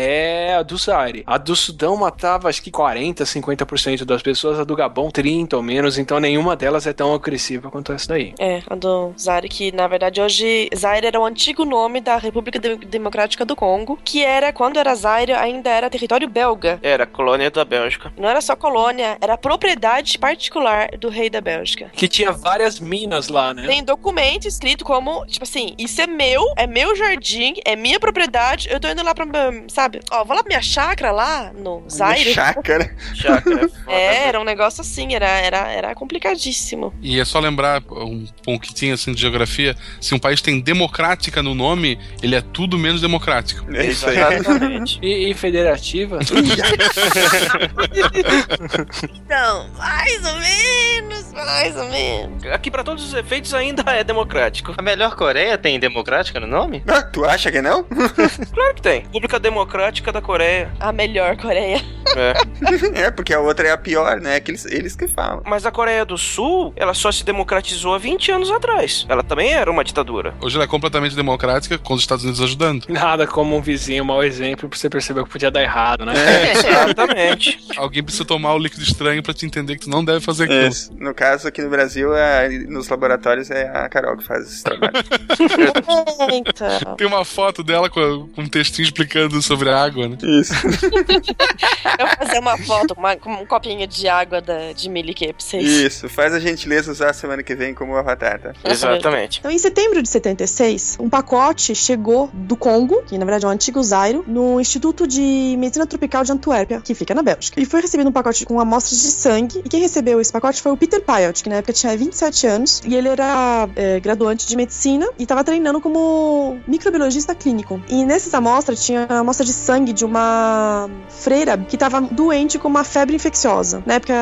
a do Zaire. A do Sudão matava acho que 40, 50% das pessoas, a do Gabão 30 ou menos, então nenhuma delas é tão agressiva quanto essa daí. É, a do Zaire, que na verdade hoje Zaire era o antigo nome da República De- Democrática do Congo, que era, quando era Zaire, ainda era território belga. Era colônia da Bélgica. Não era só colônia, era propriedade particular do rei da Bélgica. Que tinha várias minas lá, né? Tem documento escrito como, tipo assim, isso é meu, é meu jardim, é minha propriedade, eu tô indo lá pra, sabe? Ó, vou lá pra minha chácara lá, no Zaire. Chácara. [LAUGHS] Chácara. é foda, É, né? era um negócio assim, era, era, era complicadíssimo. E é só lembrar um pouquinho assim de geografia: se um país tem democrática no nome, ele é tudo menos democrático. É isso aí. Exatamente. E, e federativa? [LAUGHS] Então, mais ou menos, mais ou menos. Aqui, pra todos os efeitos, ainda é democrático. A melhor Coreia tem democrática no nome? Ah, tu acha que não? Claro que tem. República Democrática da Coreia. A melhor Coreia. É. [LAUGHS] é, porque a outra é a pior, né? Que eles, eles que falam. Mas a Coreia do Sul, ela só se democratizou há 20 anos atrás. Ela também era uma ditadura. Hoje ela é completamente democrática, com os Estados Unidos ajudando. Nada como um vizinho, um mau exemplo, pra você perceber que podia dar errado, né? [LAUGHS] Exatamente. Alguém precisa tomar o líquido estranho pra te entender que tu não deve fazer aquilo. Isso. No caso, aqui no Brasil, é- nos laboratórios, é a Carol que faz esse trabalho. [LAUGHS] então. Tem uma foto dela com, com um textinho explicando sobre a água, né? Isso. Eu vou fazer uma foto com, uma- com um copinho de água da, de Milikê pra vocês. Isso. Faz a gentileza usar semana que vem como avatar, tá? Exatamente. Então, em setembro de 76, um pacote chegou do Congo, que na verdade é o antigo Zaire, no Instituto de Medicina Tropical de Antuérpia, que fica na Bélgica. E foi recebido um pacote com amostras de sangue, e quem recebeu esse pacote foi o Peter Piot, que na época tinha 27 anos, e ele era é, graduante de medicina e estava treinando como microbiologista clínico. E nessas amostras tinha a amostra de sangue de uma freira que estava doente com uma febre infecciosa. Na época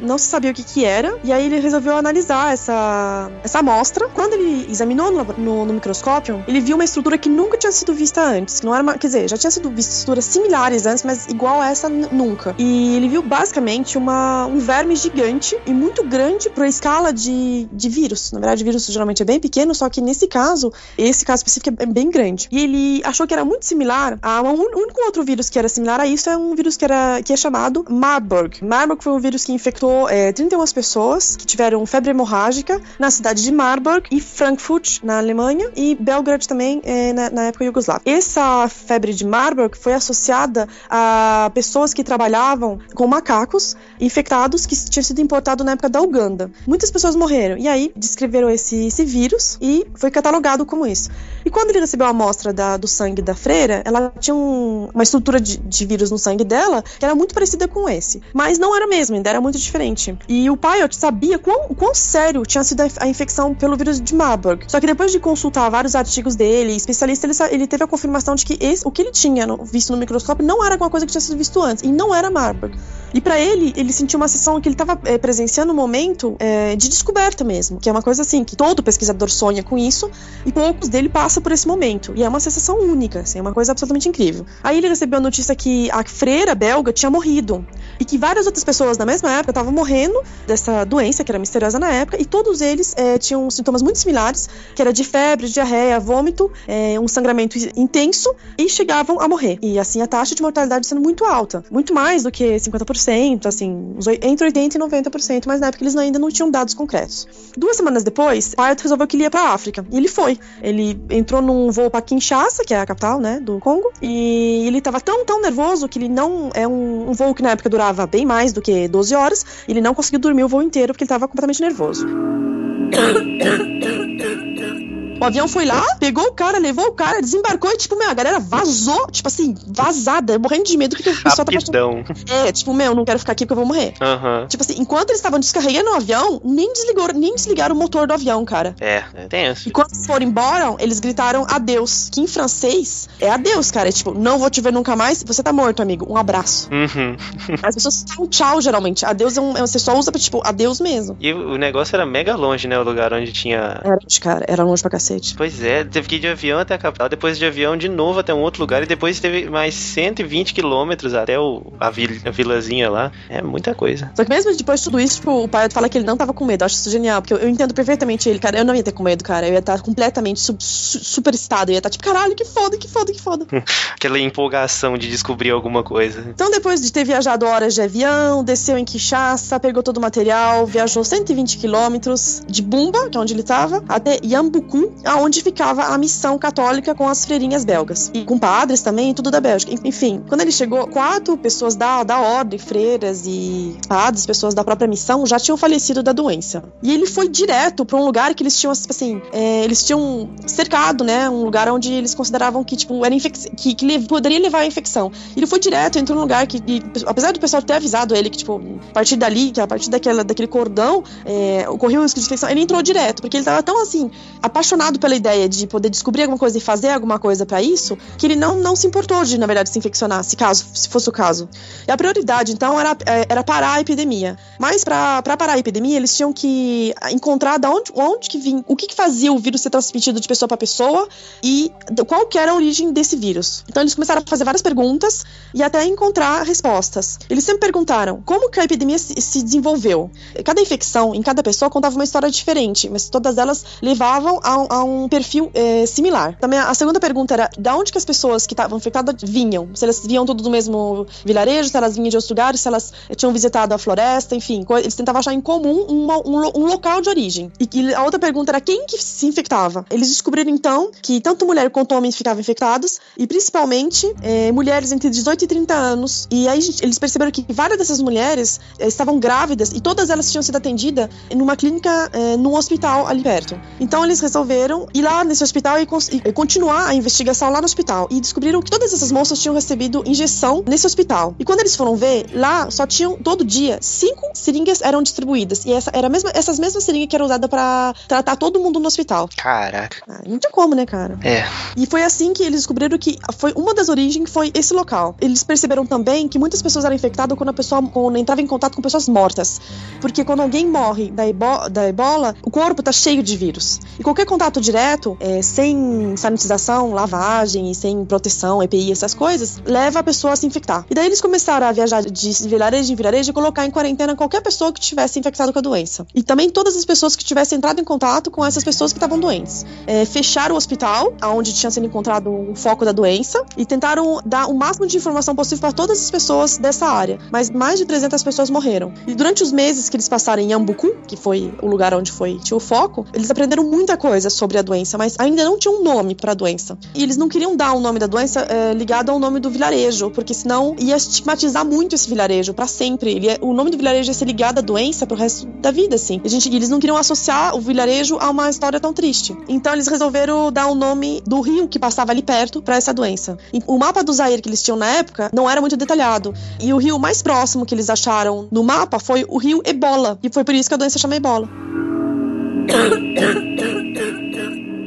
não se sabia o que que era, e aí ele resolveu analisar essa, essa amostra. Quando ele examinou no, no- no microscópio, ele viu uma estrutura que nunca tinha sido vista antes. Não era uma, quer dizer, já tinha sido vista estruturas similares antes, mas igual a essa nunca. E ele viu basicamente uma, um verme gigante e muito grande para a escala de, de vírus. Na verdade, vírus geralmente é bem pequeno, só que nesse caso, esse caso específico é bem grande. E ele achou que era muito similar a um único outro vírus que era similar a isso é um vírus que, era, que é chamado Marburg. Marburg foi um vírus que infectou é, 31 pessoas que tiveram febre hemorrágica na cidade de Marburg e Frankfurt, na Alemanha, e Belgrade também, é, na, na época Yugoslava. Essa febre de Marburg foi associada a pessoas que trabalhavam com macacos infectados que tinham sido importados na época da Uganda. Muitas pessoas morreram, e aí descreveram esse, esse vírus e foi catalogado como isso. E quando ele recebeu a amostra da- do sangue da freira, ela tinha um- uma estrutura de, de vírus no sangue dela que era muito parecida com esse. Mas não era mesmo, ainda era muito diferente. E o Piot sabia quão, quão sério tinha sido a, a infecção pelo vírus de Marburg. Só que depois de consultar vários artigos dele, especialista, ele, ele teve a confirmação de que esse- o que ele tinha no- visto no microscópio não era alguma coisa que tinha sido visto antes. E não era Marburg. E pra ele, ele sentiu uma sessão que ele estava presenciando um momento é, de descoberta mesmo, que é uma coisa assim, que todo pesquisador sonha com isso, e poucos dele passam por esse momento. E é uma sensação única, assim, é uma coisa absolutamente incrível. Aí ele recebeu a notícia que a freira belga tinha morrido, e que várias outras pessoas na mesma época estavam morrendo dessa doença, que era misteriosa na época, e todos eles é, tinham sintomas muito similares, que era de febre, diarreia, vômito, é, um sangramento intenso, e chegavam a morrer. E assim, a taxa de mortalidade sendo muito alta, muito mais do que 50%, assim, entre 80% e 90%, mas na época eles ainda não tinham dados concretos. Duas semanas depois, Piot resolveu que ele ia pra África, e ele foi. Ele entrou num voo pra Kinshasa, que é a capital, né, do Congo, e Ele tava tão, tão nervoso que ele não. É um, um voo que na época durava bem mais do que 12 horas. Ele não conseguiu dormir o voo inteiro porque ele tava completamente nervoso. [COUGHS] O avião foi lá, pegou o cara, levou o cara, desembarcou e, tipo, meu, a galera vazou, tipo assim, vazada, morrendo de medo que o pessoal tava. É, tipo, meu, não quero ficar aqui porque eu vou morrer. Aham. Tipo assim, enquanto eles estavam descarregando o avião, nem, desligou, nem desligaram o motor do avião, cara. É, é tenso. E quando eles foram embora, eles gritaram adeus, que em francês é adeus, cara. É tipo, não vou te ver nunca mais, você tá morto, amigo. Um abraço. Uhum. As pessoas falam tchau, geralmente. Adeus é um. é- Você só usa pra, tipo, adeus mesmo. E o negócio era mega longe, né? O lugar onde tinha. Era, cara, era longe pra cacete. Pois é, teve que ir de avião até a capital, depois de avião de novo até um outro lugar, e depois teve mais 120 quilômetros até o, a, vil- a vilazinha lá. É muita coisa. Só que mesmo depois de tudo isso, tipo, o pai fala que ele não tava com medo. Eu acho isso genial, porque eu, eu entendo perfeitamente ele, cara. Eu não ia ter com medo, cara. Eu ia estar completamente su su- super excitado. Eu ia estar tipo, caralho, que foda, que foda, que foda. [LAUGHS] Aquela empolgação de descobrir alguma coisa. Então, depois de ter viajado horas de avião, desceu em Kinshasa, pegou todo o material, viajou 120 quilômetros de Bumba, que é onde ele estava, até Yambuku, aonde ficava a missão católica com as freirinhas belgas. E com padres também, tudo da Bélgica. Enfim, quando ele chegou, quatro pessoas da, da ordem, freiras e padres, pessoas da própria missão, já tinham falecido da doença. E ele foi direto para um lugar que eles tinham, assim, é, eles tinham cercado, né? Um lugar onde eles consideravam que, tipo, era que, que poderia levar à infecção. Ele foi direto, entrou num lugar que, e, apesar do pessoal ter avisado ele que, tipo, a partir dali, que a partir daquela, daquele cordão, é, ocorreu o risco de infecção, ele entrou direto, porque ele tava tão, assim, apaixonado pela ideia de poder descobrir alguma coisa e fazer alguma coisa para isso, que ele não, não se importou de, na verdade, se infeccionar, se caso, se fosse o caso. E a prioridade, então, era, é, era parar a epidemia. Mas para parar a epidemia, eles tinham que encontrar da onde, onde que vinha, o que, que fazia o vírus ser transmitido de pessoa para pessoa e qual que era a origem desse vírus. Então eles começaram a fazer várias perguntas e até encontrar respostas. Eles sempre perguntaram como que a epidemia se, se desenvolveu. Cada infecção em cada pessoa contava uma história diferente, mas todas elas levavam a, a um perfil eh, similar. Também a, segunda pergunta era da onde que as pessoas que estavam infectadas vinham. Se elas vinham tudo do mesmo vilarejo, se elas vinham de outros lugares, se elas eh, tinham visitado a floresta, enfim. Eles tentavam achar em comum uma- um, um local de origem. E, e a outra pergunta era quem que se infectava. Eles descobriram então que tanto mulher quanto homens ficavam infectados e principalmente eh, mulheres entre 18 e 30 anos. E aí eles perceberam que várias dessas mulheres eh, estavam grávidas e todas elas tinham sido atendidas numa clínica, eh, num hospital ali perto. Então eles resolveram ir lá nesse hospital e, e continuar a investigação lá no hospital. E descobriram que todas essas moças tinham recebido injeção nesse hospital. E quando eles foram ver, lá só tinham todo dia cinco seringas eram distribuídas. E essa era a mesma, essas mesmas seringas que eram usadas para tratar todo mundo no hospital. Caraca. Ah, não tinha como, né, cara? É. E foi assim que eles descobriram que foi uma das origens foi esse local. Eles perceberam também que muitas pessoas eram infectadas quando a pessoa quando entrava em contato com pessoas mortas. Porque quando alguém morre da, ebo da ebola, o corpo tá cheio de vírus. E qualquer contato direto, é, sem sanitização, lavagem sem proteção, EPI, essas coisas, leva a pessoa a se infectar. E daí eles começaram a viajar de vilarejo em vilarejo e colocar em quarentena qualquer pessoa que tivesse infectado com a doença. E também todas as pessoas que tivessem entrado em contato com essas pessoas que estavam doentes. É, fecharam o hospital, onde tinha sido encontrado o foco da doença, e tentaram dar o máximo de informação possível para todas as pessoas dessa área. Mas mais de 300 pessoas morreram. E durante os meses que eles passaram em Yambuku, que foi o lugar onde foi tinha o foco, eles aprenderam muita coisa sobre a doença, mas ainda não tinha um nome para a doença. E eles não queriam dar o nome da doença é, ligado ao nome do vilarejo, porque senão ia estigmatizar muito esse vilarejo para sempre. Ele ia- o nome do vilarejo ia ser ligado à doença pro resto da vida, assim. E, a gente, e eles não queriam associar o vilarejo a uma história tão triste. Então eles resolveram dar o nome do rio que passava ali perto para essa doença. E o mapa do Zaire que eles tinham na época não era muito detalhado. E o rio mais próximo que eles acharam no mapa foi o rio Ebola. E foi por isso que a doença chama Ebola.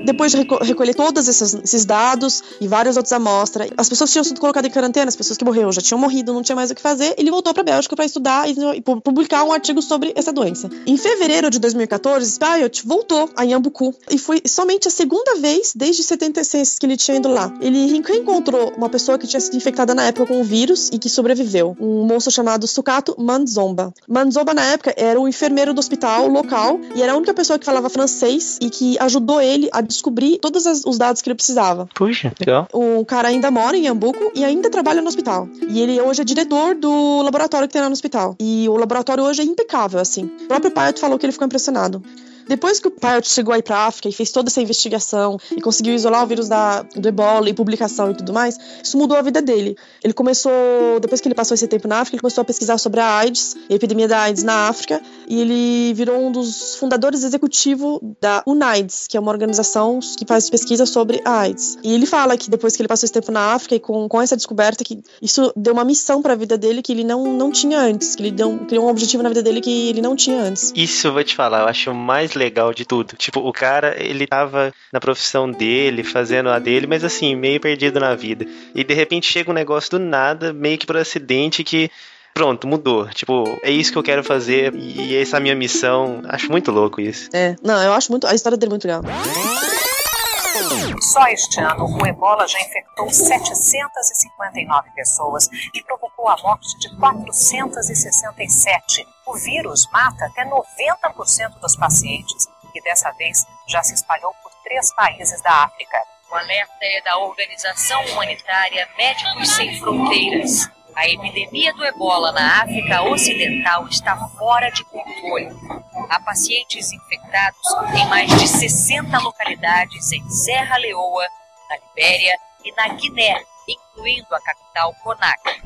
Depois de reco- recolher todos esses, esses dados e várias outras amostras, as pessoas tinham sido colocadas em quarentena, as pessoas que morreram já tinham morrido, não tinha mais o que fazer. Ele voltou para Bélgica para estudar e, e pu- publicar um artigo sobre essa doença. Em fevereiro de 2014, Spyot voltou a Yambuku e foi somente a segunda vez desde 76 que ele tinha ido lá. Ele reencontrou uma pessoa que tinha sido infectada na época com o vírus e que sobreviveu, um moço chamado Sukato Manzomba. Manzomba na época era o enfermeiro do hospital local e era a única pessoa que falava francês e que ajudou ele a descobrir todos as- os dados que ele precisava. Puxa, legal. O cara ainda mora em Yambuco e ainda trabalha no hospital. E ele hoje é diretor do laboratório que tem lá no hospital. E o laboratório hoje é impecável, assim. O próprio pai falou que ele ficou impressionado. Depois que o Pilot chegou aí pra África e fez toda essa investigação e conseguiu isolar o vírus da, do ebola e publicação e tudo mais, isso mudou a vida dele. Ele começou, depois que ele passou esse tempo na África, ele começou a pesquisar sobre a AIDS, a epidemia da AIDS na África, e ele virou um dos fundadores executivos da UNAIDS, que é uma organização que faz pesquisa sobre a AIDS. E ele fala que depois que ele passou esse tempo na África e com, com essa descoberta, que isso deu uma missão para a vida dele que ele não, não tinha antes, que ele deu, criou um objetivo na vida dele que ele não tinha antes. Isso eu vou te falar, eu acho o legal de tudo. Tipo, o cara, ele tava na profissão dele, fazendo a dele, mas assim, meio perdido na vida. E de repente chega um negócio do nada, meio que por acidente, que pronto, mudou. Tipo, é isso que eu quero fazer e essa é a minha missão. Acho muito louco isso. É, não, eu acho muito. A história dele é muito legal. Só este ano, o ebola já infectou 759 pessoas e provocou a morte de 467. O vírus mata até 90% dos pacientes e dessa vez já se espalhou por três países da África. O alerta é da organização humanitária Médicos Sem Fronteiras. A epidemia do ebola na África Ocidental está fora de controle. Há pacientes infectados em mais de 60 localidades em Serra Leoa, na Libéria e na Guiné, incluindo a capital Conakry.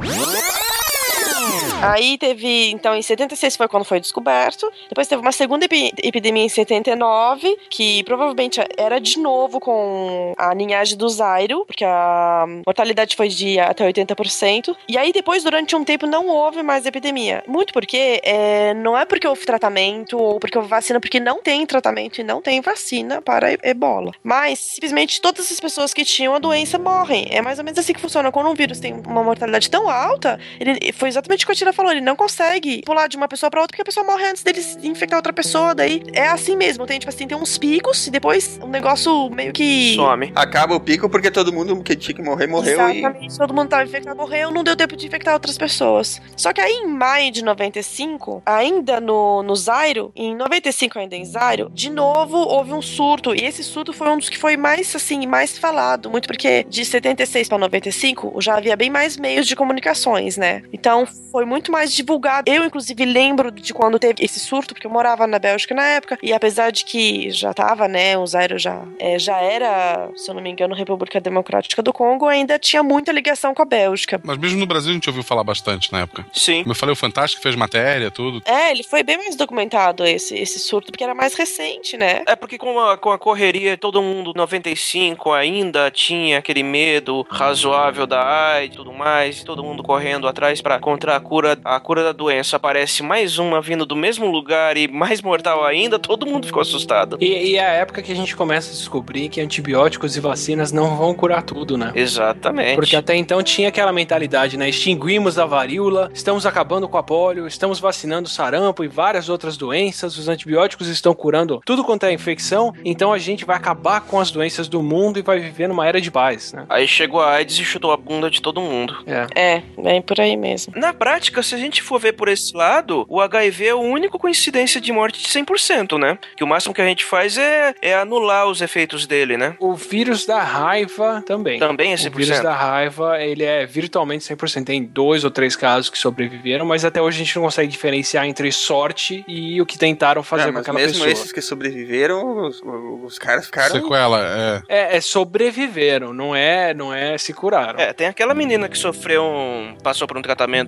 Aí teve, então, em 76 foi quando foi descoberto. Depois teve uma segunda epi epidemia em 79, que provavelmente era de novo com a linhagem do Zairo, porque a mortalidade foi de até 80%. E aí depois, durante um tempo, não houve mais epidemia. Muito porque é, não é porque houve tratamento ou porque houve vacina, porque não tem tratamento e não tem vacina para ebola. Mas, simplesmente, todas as pessoas que tinham a doença morrem. É mais ou menos assim que funciona. Quando um vírus tem uma mortalidade tão alta, ele foi exatamente o que a Tira falou, ele não consegue pular de uma pessoa para outra porque a pessoa morre antes dele infectar outra pessoa. Daí é assim mesmo, tem tipo assim, tem uns picos e depois um negócio meio que. Some. Acaba o pico porque todo mundo que tinha que morrer morreu Exatamente, e. todo mundo tava infectado, morreu, não deu tempo de infectar outras pessoas. Só que aí em maio de 95, ainda no, no Zairo, em 95 ainda em Zairo, de novo houve um surto. E esse surto foi um dos que foi mais, assim, mais falado. Muito porque de 76 para 95 já havia bem mais meios de comunicações, né? Então foi muito mais divulgado. Eu, inclusive, lembro de quando teve esse surto, porque eu morava na Bélgica na época, e apesar de que já tava, né, o Zaire já, é, já era, se eu não me engano, República Democrática do Congo, ainda tinha muita ligação com a Bélgica. Mas mesmo no Brasil a gente ouviu falar bastante na época. Sim. Como eu falei, o Fantástico fez matéria, tudo. É, ele foi bem mais documentado, esse, esse surto, porque era mais recente, né? É porque com a, com a correria, todo mundo, 95, ainda tinha aquele medo razoável da AIDS e tudo mais, todo mundo correndo atrás para encontrar a cura, a cura da doença. Aparece mais uma vindo do mesmo lugar e mais mortal ainda, todo mundo ficou assustado. E, e é a época que a gente começa a descobrir que antibióticos e vacinas não vão curar tudo, né? Exatamente. Porque até então tinha aquela mentalidade, né? Extinguimos a varíola, estamos acabando com a polio, estamos vacinando sarampo e várias outras doenças, os antibióticos estão curando tudo quanto é infecção, então a gente vai acabar com as doenças do mundo e vai viver numa era de paz, né? Aí chegou a AIDS e chutou a bunda de todo mundo. É. É, bem por aí mesmo. Na prática, se a gente for ver por esse lado, o HIV é o único com incidência de morte de 100%, né? Que o máximo que a gente faz é, é anular os efeitos dele, né? O vírus da raiva também. Também é 100%. O vírus da raiva, ele é virtualmente 100%. Tem dois ou três casos que sobreviveram, mas até hoje a gente não consegue diferenciar entre sorte e o que tentaram fazer Ah, com aquela mesmo pessoa. esses que sobreviveram, os, os caras ficaram. Sequela, é. É, é sobreviveram, não é, não é se curaram. É, tem aquela menina que sofreu um. passou por um tratamento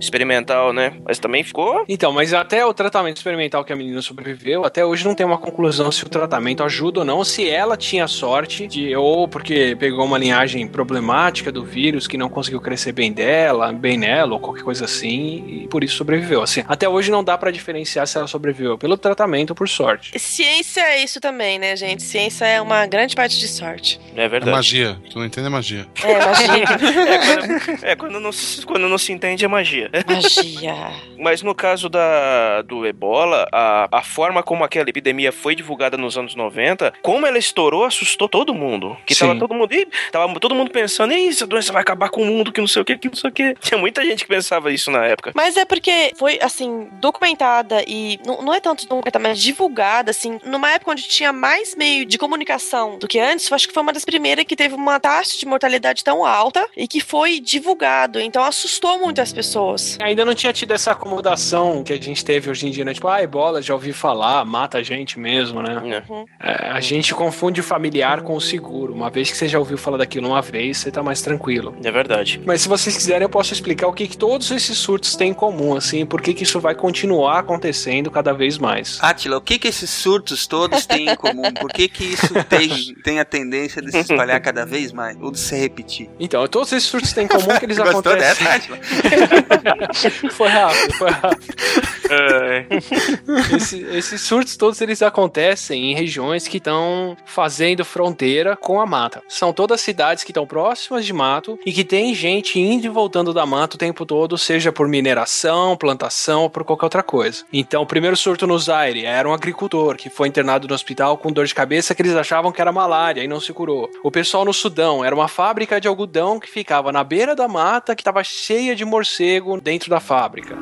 experimental, né? Mas também ficou. Então, mas até o tratamento experimental que a menina sobreviveu, até hoje não tem uma conclusão se o tratamento ajuda ou não, se ela tinha sorte de ou porque pegou uma linhagem problemática do vírus que não conseguiu crescer bem dela, bem nela ou qualquer coisa assim, e por isso sobreviveu. Assim, até hoje não dá pra diferenciar se ela sobreviveu pelo tratamento ou por sorte. Ciência é isso também, né, gente? Ciência é uma grande parte de sorte. É É verdade. magia. Tu não entende é magia. É, magia. [LAUGHS] É, quando, é, quando não, quando não se entende é magia. [LAUGHS] magia. Mas no caso da, do ebola, a, a forma como aquela epidemia foi divulgada nos anos 90, como ela estourou, assustou todo mundo. Que Sim. tava todo mundo. Ih, tava todo mundo pensando, Ih, essa doença vai acabar com o mundo, que não sei o que, que não sei o que. Tinha muita gente que pensava isso na época. Mas é porque foi, assim, documentada e. Não, não é tanto documentada, mas divulgada, assim, numa época onde tinha mais meio de comunicação do que antes. Eu acho que foi uma das primeiras que teve uma taxa de mortalidade tão alta e que foi divulgado. Então assustou muita as pessoas. Ainda não tinha tido essa acomodação que a gente teve hoje em dia, né? Tipo, ah, ebola, já ouvi falar, mata a gente mesmo, né? Uhum. É, a gente confunde o familiar com o seguro. Uma vez que você já ouviu falar daquilo uma vez, você tá mais tranquilo. É verdade. Mas se vocês quiserem, eu posso explicar o que, que todos esses surtos têm em comum, assim, por que que isso vai continuar acontecendo cada vez mais. Atila, o que que esses surtos todos têm em comum? Por que que isso tem, tem a tendência de se espalhar cada vez mais? Ou de se repetir? Então, todos esses surtos têm em comum que eles [LAUGHS] Gostou acontecem. dessa, Atila? [LAUGHS] foi rápido, foi rápido. [LAUGHS] Esse- esses surtos todos eles acontecem em regiões que estão fazendo fronteira com a mata. São todas cidades que estão próximas de mato e que tem gente indo e voltando da mata o tempo todo, seja por mineração, plantação ou por qualquer outra coisa. Então, o primeiro surto no Zaire era um agricultor que foi internado no hospital com dor de cabeça que eles achavam que era malária e não se curou. O pessoal no Sudão era uma fábrica de algodão que ficava na beira da mata que estava cheia de morcego dentro da fábrica.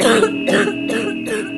Ha ha ha ha!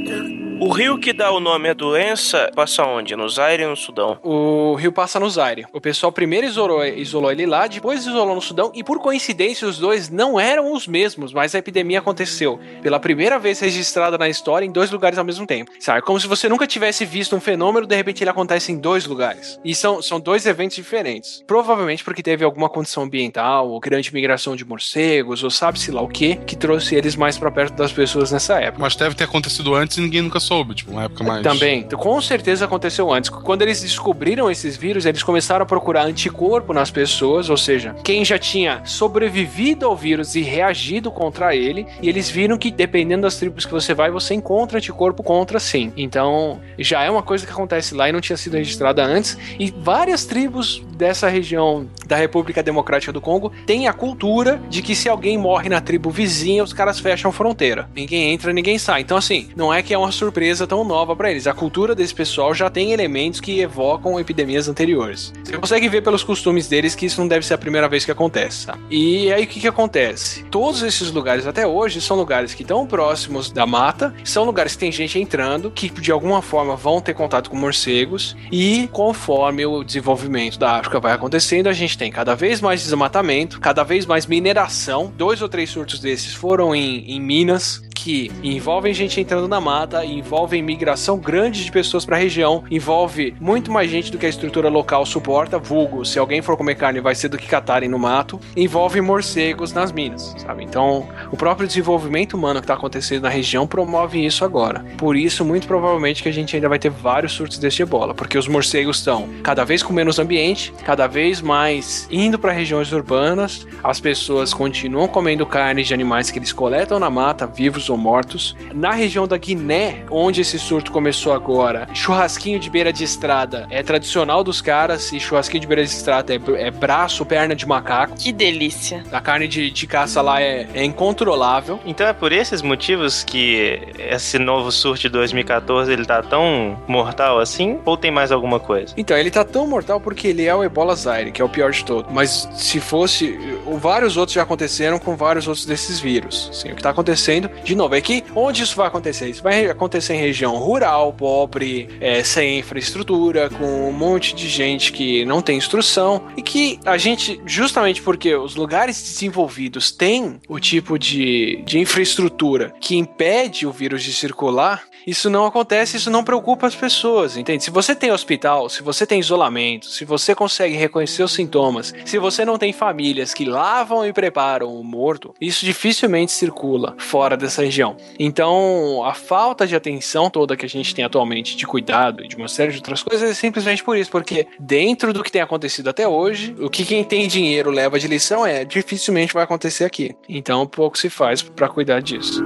O rio que dá o nome à doença passa onde? No Zaire e no Sudão? O rio passa no Zaire. O pessoal primeiro isolou, isolou ele lá, depois isolou no Sudão, e por coincidência os dois não eram os mesmos, mas a epidemia aconteceu pela primeira vez registrada na história em dois lugares ao mesmo tempo. Sabe? Como se você nunca tivesse visto um fenômeno, de repente ele acontece em dois lugares. E são, são dois eventos diferentes. Provavelmente porque teve alguma condição ambiental, ou grande migração de morcegos, ou sabe-se lá o que, que trouxe eles mais pra perto das pessoas nessa época. Mas deve ter acontecido antes e ninguém nunca soube, tipo, uma época mais. Também, com certeza aconteceu antes. Quando eles descobriram esses vírus, eles começaram a procurar anticorpo nas pessoas, ou seja, quem já tinha sobrevivido ao vírus e reagido contra ele, e eles viram que dependendo das tribos que você vai, você encontra anticorpo contra sim. Então, já é uma coisa que acontece lá e não tinha sido registrada antes, e várias tribos dessa região da República Democrática do Congo têm a cultura de que se alguém morre na tribo vizinha, os caras fecham fronteira. Ninguém entra, ninguém sai. Então, assim, não é que é uma surpresa tão nova pra eles. A cultura desse pessoal já tem elementos que evocam epidemias anteriores. Você consegue ver pelos costumes deles que isso não deve ser a primeira vez que acontece. Tá? E aí o que, que acontece? Todos esses lugares até hoje são lugares que estão próximos da mata, são lugares que tem gente entrando, que de alguma forma vão ter contato com morcegos, e conforme o desenvolvimento da África vai acontecendo, a gente tem cada vez mais desmatamento, cada vez mais mineração. Dois ou três surtos desses foram em, em Minas, que envolvem gente entrando na mata, envolvem migração grande de pessoas para a região, envolve muito mais gente do que a estrutura local suporta, vulgo, se alguém for comer carne vai ser do que catarem no mato, envolve morcegos nas minas, sabe? Então, o próprio desenvolvimento humano que está acontecendo na região promove isso agora. Por isso, muito provavelmente que a gente ainda vai ter vários surtos deste ebola, porque os morcegos estão cada vez com menos ambiente, cada vez mais indo para regiões urbanas, as pessoas continuam comendo carne de animais que eles coletam na mata, vivos ou mortos. Na região da Guiné, onde esse surto começou agora, churrasquinho de beira de estrada é tradicional dos caras e churrasquinho de beira de estrada é, é braço, perna de macaco. Que delícia. A carne de, de caça lá é, é incontrolável. Então é por esses motivos que esse novo surto de 2014 ele tá tão mortal assim? Ou tem mais alguma coisa? Então, ele tá tão mortal porque ele é o Ebola Zaire, que é o pior de todos. Mas se fosse. Vários outros já aconteceram com vários outros desses vírus. Sim, o que tá acontecendo, de novo, é que onde isso vai acontecer? Isso vai acontecer em região rural, pobre, é, sem infraestrutura, com um monte de gente que não tem instrução. E que a gente, justamente porque os lugares desenvolvidos têm o tipo de, de infraestrutura que impede o vírus de circular, isso não acontece, isso não preocupa as pessoas, entende? Se você tem hospital, se você tem isolamento, se você consegue reconhecer os sintomas, se você não tem famílias que lavam e preparam o morto, isso dificilmente circula fora dessa região. Então, a falta de atenção toda que a gente tem atualmente de cuidado e de uma série de outras coisas é simplesmente por isso, porque dentro do que tem acontecido até hoje, o que quem tem dinheiro leva de lição é dificilmente vai acontecer aqui. Então, pouco se faz pra cuidar disso.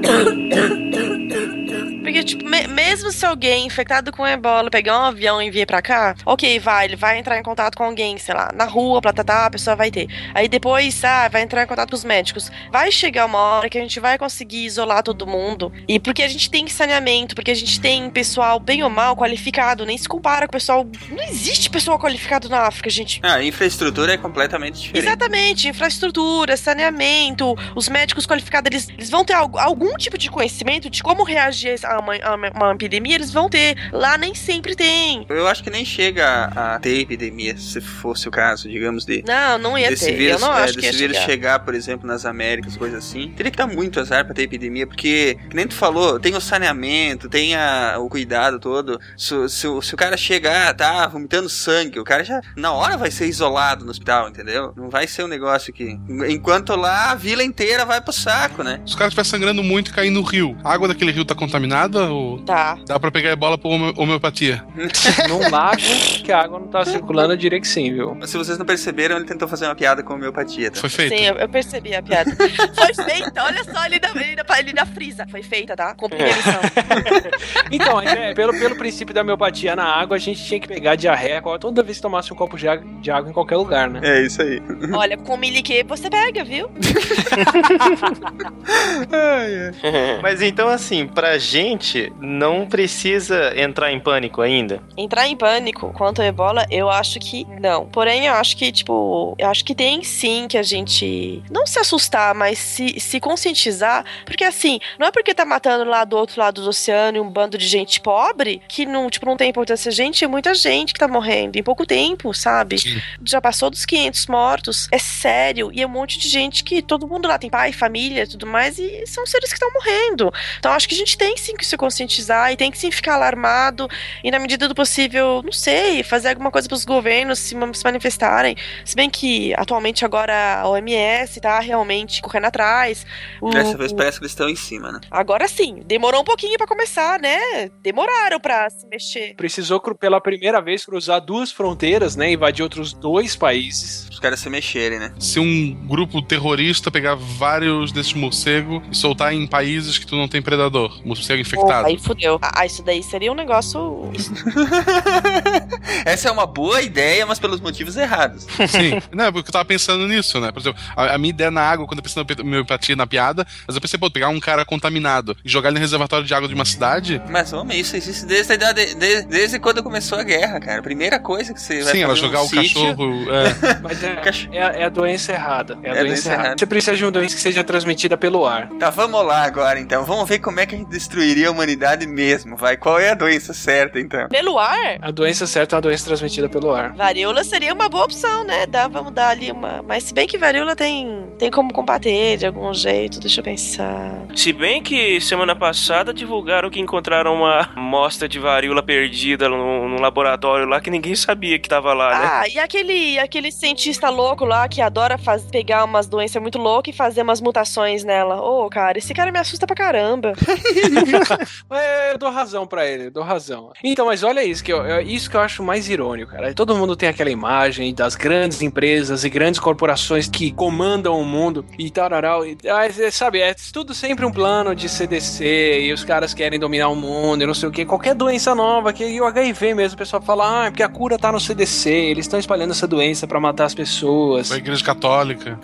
[COUGHS] Porque, tipo, me- mesmo se alguém infectado com ebola pegar um avião e vir pra cá, ok, vai, ele vai entrar em contato com alguém, sei lá, na rua, pra tratar, a pessoa vai ter. Aí depois, ah, vai entrar em contato com os médicos. Vai chegar uma hora que a gente vai conseguir isolar todo mundo. E porque a gente tem saneamento, porque a gente tem pessoal bem ou mal qualificado, nem se compara com o pessoal. Não existe pessoal qualificado na África, gente. Ah, a infraestrutura é completamente diferente. Exatamente, infraestrutura, saneamento, os médicos qualificados, eles, eles vão ter algu- algum tipo de conhecimento de como reagir uma, uma, uma epidemia, eles vão ter. Lá nem sempre tem. Eu acho que nem chega a, ter epidemia, se fosse o caso, digamos, de. Não, não ia desse ter. Vírus, eu não é, acho que desse ia vírus chegar. chegar, por exemplo, nas Américas, coisa assim. Teria que dar muito azar pra ter epidemia, porque, que nem tu falou, tem o saneamento, tem a, o cuidado todo. Se, se, o- se o cara chegar, tá vomitando sangue, o cara já, na hora, vai ser isolado no hospital, entendeu? Não vai ser um negócio que. Enquanto lá, a vila inteira vai pro saco, né? Se o cara estiver sangrando muito e cair no rio, a água daquele rio tá contaminada ou Tá. dá pra pegar ebola por home- homeopatia? [LAUGHS] Num lago que a água não tá circulando, eu diria que sim, viu? Se vocês não perceberam, ele tentou fazer uma piada com homeopatia. Tá? Foi feito. Sim, eu, eu percebi a piada. Foi feita, olha só ali na, ali na, ali na frisa. Foi feita, tá? Cumpri a missão. [LAUGHS] Então, é, pelo, pelo princípio da homeopatia na água, a gente tinha que pegar diarreia toda vez que tomasse um copo de água, de água em qualquer lugar, né? É isso aí. Olha, com milique você pega, viu? [LAUGHS] Mas então, assim, pra gente, não precisa entrar em pânico ainda. Entrar em pânico quanto ao ebola, eu acho que não. Porém, eu acho que, tipo, eu acho que tem sim que a gente não se assustar, mas se, se conscientizar. Porque assim, não é porque tá matando lá do outro lado do oceano e um bando de gente pobre que não, tipo, não tem importância. Gente, é muita gente que tá morrendo em pouco tempo, sabe? Já passou dos 500 mortos. É sério. E é um monte de gente que todo mundo lá tem pai, família tudo mais. E são seres que estão morrendo. Então acho que a gente tem sim que se conscientizar e tem que sim ficar alarmado. E na medida do possível, não sei, fazer alguma coisa para os governos se, ma- se manifestarem. Se bem que atualmente agora a OMS tá realmente correndo atrás. O- Dessa vez parece que eles estão em cima, né? Agora sim, demorou um pouquinho para começar, né? Demoraram para se mexer. Precisou pela primeira vez cruzar duas fronteiras, né? Invadir outros dois países. Os caras se mexerem, né? Se um grupo terrorista pegar vários desses morcegos e soltar em países que tu não tem predador, morcego infectado. Pô, aí fudeu. Ah, isso daí seria um negócio. [LAUGHS] Essa é uma boa ideia, mas pelos motivos errados. Sim, [LAUGHS] não, porque eu tava pensando nisso, né? Por exemplo, a, a minha ideia na água, quando eu pensei na homeopatia na piada, mas eu pensei, pô, pegar um cara contaminado e jogar ele no reservatório de água de uma cidade. Mas, homem, isso existe desde a idade. de- desde quando começou a guerra, cara. A primeira coisa que você vai Sim, ela jogar num o sítio- cachorro. É. [LAUGHS] Mas é, é, é a doença errada. É a É a doença, doença errada. errada. Você precisa de uma doença que seja transmitida pelo ar. Tá, vamos lá agora então. Vamos ver como é que a gente destruiria a humanidade mesmo, vai. Qual é a doença certa então? Pelo ar? A doença certa é uma doença transmitida pelo ar. Varíola seria uma boa opção, né? Dá, vamos dar ali uma. Mas se bem que varíola tem, tem como combater de algum jeito, deixa eu pensar. Se bem que semana passada divulgaram que encontraram uma amostra de varíola perdida num, laboratório lá que ninguém sabia que tava lá, né? Ah, e aquele, aquele cientista louco lá que adora faz, pegar umas doenças muito loucas e fazer umas mutações nela. Ô, cara, esse cara me assusta pra caramba. [LAUGHS] [LAUGHS] É, eu dou razão pra ele, eu dou razão. Então, mas olha isso que eu, é isso que eu acho mais irônico, cara. Todo mundo tem aquela imagem das grandes empresas e grandes corporações que comandam o mundo e tararau. E, ah, é, sabe, é tudo sempre um plano de CDC e os caras querem dominar o mundo e não sei o que. Qualquer doença nova, que e o HIV mesmo, o pessoal fala, ah, é porque a cura tá no CDC, eles estão espalhando essa doença pra matar as pessoas. A igreja católica.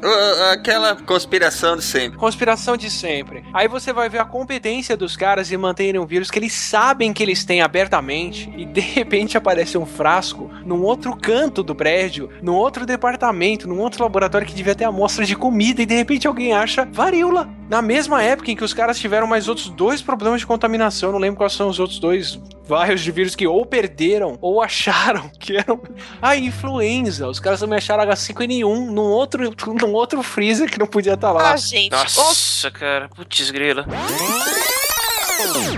Aquela conspiração de sempre. Conspiração de sempre. Aí você vai ver a competência dos caras em manterem um vírus que eles sabem que eles têm abertamente e de repente aparece um frasco num outro canto do prédio, num outro departamento, num outro laboratório que devia ter amostra de comida e de repente alguém acha varíola. Na mesma época em que os caras tiveram mais outros dois problemas de contaminação, não lembro quais são os outros dois vários de vírus que ou perderam ou acharam que eram a influenza. Os caras também acharam H5N1 num outro, num outro freezer que não podia estar lá. Ah, gente. Nossa, cara, putz grila.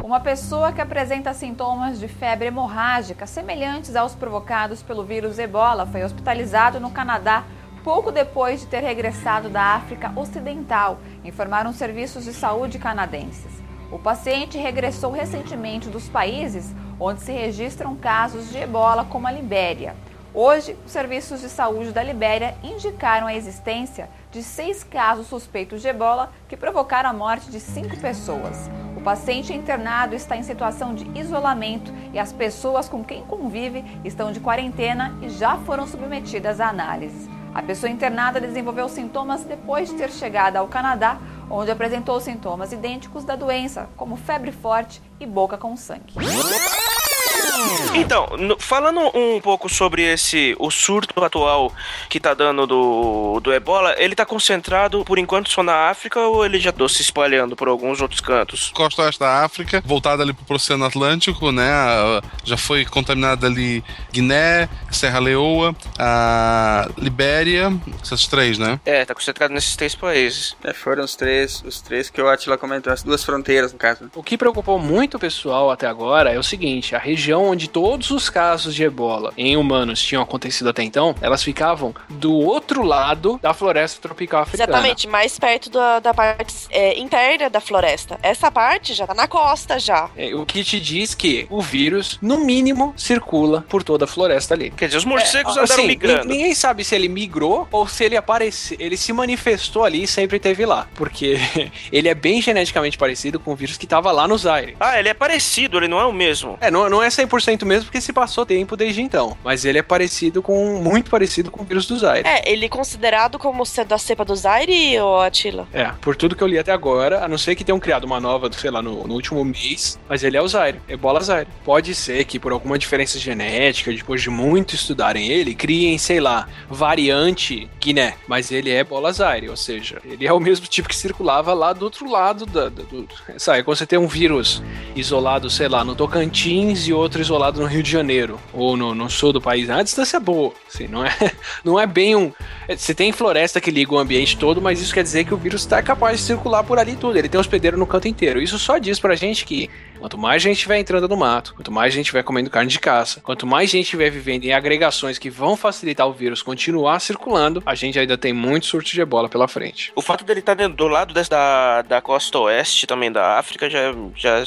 Uma pessoa que apresenta sintomas de febre hemorrágica semelhantes aos provocados pelo vírus ebola foi hospitalizado no Canadá pouco depois de ter regressado da África Ocidental, informaram serviços de saúde canadenses. O paciente regressou recentemente dos países onde se registram casos de ebola, como a Libéria. Hoje, os serviços de saúde da Libéria indicaram a existência de seis casos suspeitos de ebola que provocaram a morte de cinco pessoas. O paciente internado está em situação de isolamento e as pessoas com quem convive estão de quarentena e já foram submetidas à análise. A pessoa internada desenvolveu sintomas depois de ter chegado ao Canadá, onde apresentou sintomas idênticos da doença, como febre forte e boca com sangue. Então, no- falando um pouco sobre esse o surto atual que tá dando do, do ebola, ele tá concentrado por enquanto só na África ou ele já tá se espalhando por alguns outros cantos? Costa oeste da África, voltada ali pro Oceano Atlântico, né? Já foi contaminada ali Guiné, Serra Leoa, a Libéria, essas três, né? É, tá concentrado nesses três países. É, foram os três, os três que o Atila comentou, as duas fronteiras, no caso. O que preocupou muito o pessoal até agora é o seguinte: a região onde todos os casos de ebola em humanos tinham acontecido até então, elas ficavam do outro lado da floresta tropical africana. Exatamente, mais perto da, da parte é, interna da floresta. Essa parte já tá na costa já. É, o que te diz que o vírus, no mínimo, circula por toda a floresta ali. Quer dizer, os morcegos É, andaram assim, migrando. ni- Ninguém sabe se ele migrou ou se ele apareceu. Ele se manifestou ali e sempre teve lá. Porque [LAUGHS] ele é bem geneticamente parecido com o vírus que tava lá no Zaire. Ah, ele é parecido, ele não é o mesmo. É, não, não é 100% mesmo porque se passou tempo desde então. Mas ele é parecido com. muito parecido com o vírus do Zaire. É, ele é considerado como sendo a cepa do Zaire, ou Atila? É, por tudo que eu li até agora, a não ser que tenham criado uma nova, sei lá, no, no último mês, mas ele é o Zaire, ebola Zaire. Pode ser que por alguma diferença genética, depois de muito estudarem ele, criem, sei lá, variante Guiné, mas ele é ebola Zaire, ou seja, ele é o mesmo tipo que circulava lá do outro lado da, da- do... Sabe, quando você tem um vírus isolado, sei lá, no Tocantins e outro isolado no Rio de Janeiro, ou no, no sul do país, a distância é boa, assim, não é, [LAUGHS] não é bem um... é, Você tem floresta que liga o ambiente todo, mas isso quer dizer que o vírus está capaz de circular por ali tudo. Ele tem hospedeiro no canto inteiro. Isso só diz pra gente que quanto mais gente estiver entrando no mato, quanto mais gente estiver comendo carne de caça, quanto mais gente estiver vivendo em agregações que vão facilitar o vírus continuar circulando, a gente ainda tem muito surto de ebola pela frente. O fato dele estar do lado da, da costa oeste também da África já, já,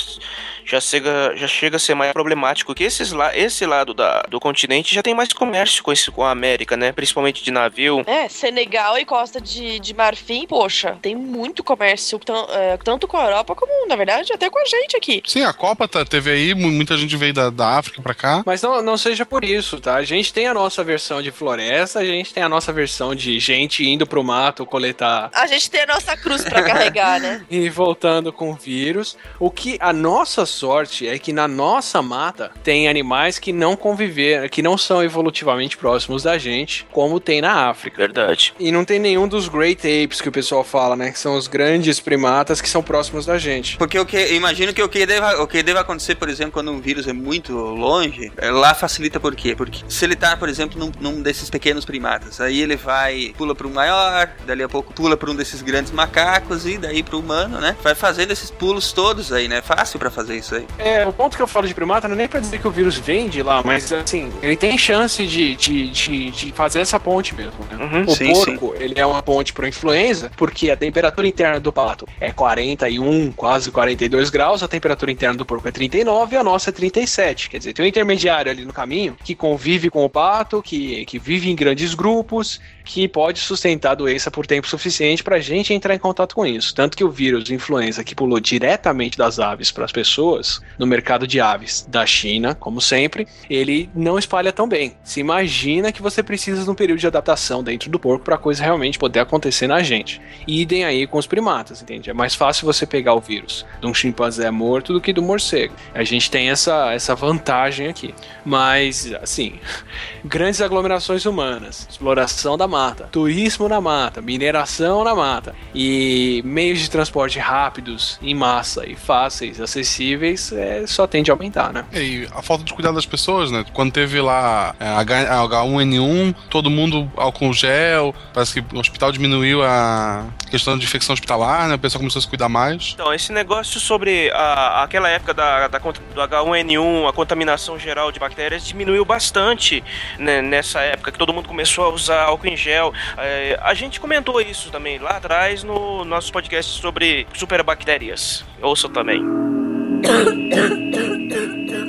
já, chega, já chega a ser mais problemático. Que esses lá, esse lado da, do continente já tem mais comércio com, esse, com a América, né? Principalmente de navio. É, Senegal e Costa de, de Marfim, poxa, tem muito comércio, é, tanto com a Europa como, na verdade, até com a gente aqui. Sim, a Copa tá, teve aí, mu- muita gente veio da, da África pra cá. Mas não, não seja por isso, tá? A gente tem a nossa versão de floresta, a gente tem a nossa versão de gente indo pro mato coletar A gente tem a nossa cruz pra carregar, né? [LAUGHS] e voltando com o vírus. O que a nossa sorte é que na nossa mata tem animais que não conviveram, que não são evolutivamente próximos da gente, como tem na África. Verdade. E não tem nenhum dos Great Apes que o pessoal fala, né? Que são os grandes primatas que são próximos da gente. Porque o que, eu imagino que o que, deva, o que deva acontecer, por exemplo, quando um vírus é muito longe, é, lá facilita por quê? Porque se ele tá, por exemplo, num, num desses pequenos primatas, aí ele vai, pula para um maior, dali a pouco pula para um desses grandes macacos e daí pro humano, né? Vai fazendo esses pulos todos aí, né? Fácil para fazer isso aí. É, o ponto que eu falo de primata não é nem pra dizer que o vírus vem de lá, mas assim, ele tem chance de, de, de, de fazer essa ponte mesmo. Né? Uhum, o sim, porco, ele é uma ponte pro influenza, porque a temperatura interna do pato é 41, quase 42 graus, a temperatura interna do porco é 39 e a nossa é 37. Quer dizer, tem um intermediário ali no caminho que convive com o pato, que, que vive em grandes grupos, que pode sustentar a doença por tempo suficiente pra gente entrar em contato com isso. Tanto que o vírus influenza que pulou diretamente das aves para as pessoas, no mercado de aves da China, como sempre, ele não espalha tão bem. Se imagina que você precisa de um período de adaptação dentro do porco para a coisa realmente poder acontecer na gente. E idem aí com os primatas, entende? É mais fácil você pegar o vírus de um chimpanzé morto do que do morcego. A gente tem essa, essa vantagem aqui. Mas, assim, [LAUGHS] grandes aglomerações humanas, exploração da mata, turismo na mata, mineração na mata e meios de transporte rápidos, em massa e fáceis, acessíveis, é, só tende a aumentar, né? E a falta de cuidado das pessoas, né? Quando teve lá é, H, H1N1, todo mundo álcool gel, parece que o hospital diminuiu a questão de infecção hospitalar, né? O pessoal começou a se cuidar mais. Então, esse negócio sobre a, aquela época da, da, do H1N1, a contaminação geral de bactérias, diminuiu bastante né, nessa época que todo mundo começou a usar álcool em gel. É, a gente comentou isso também lá atrás no nosso podcast sobre superbactérias. Ouçam também.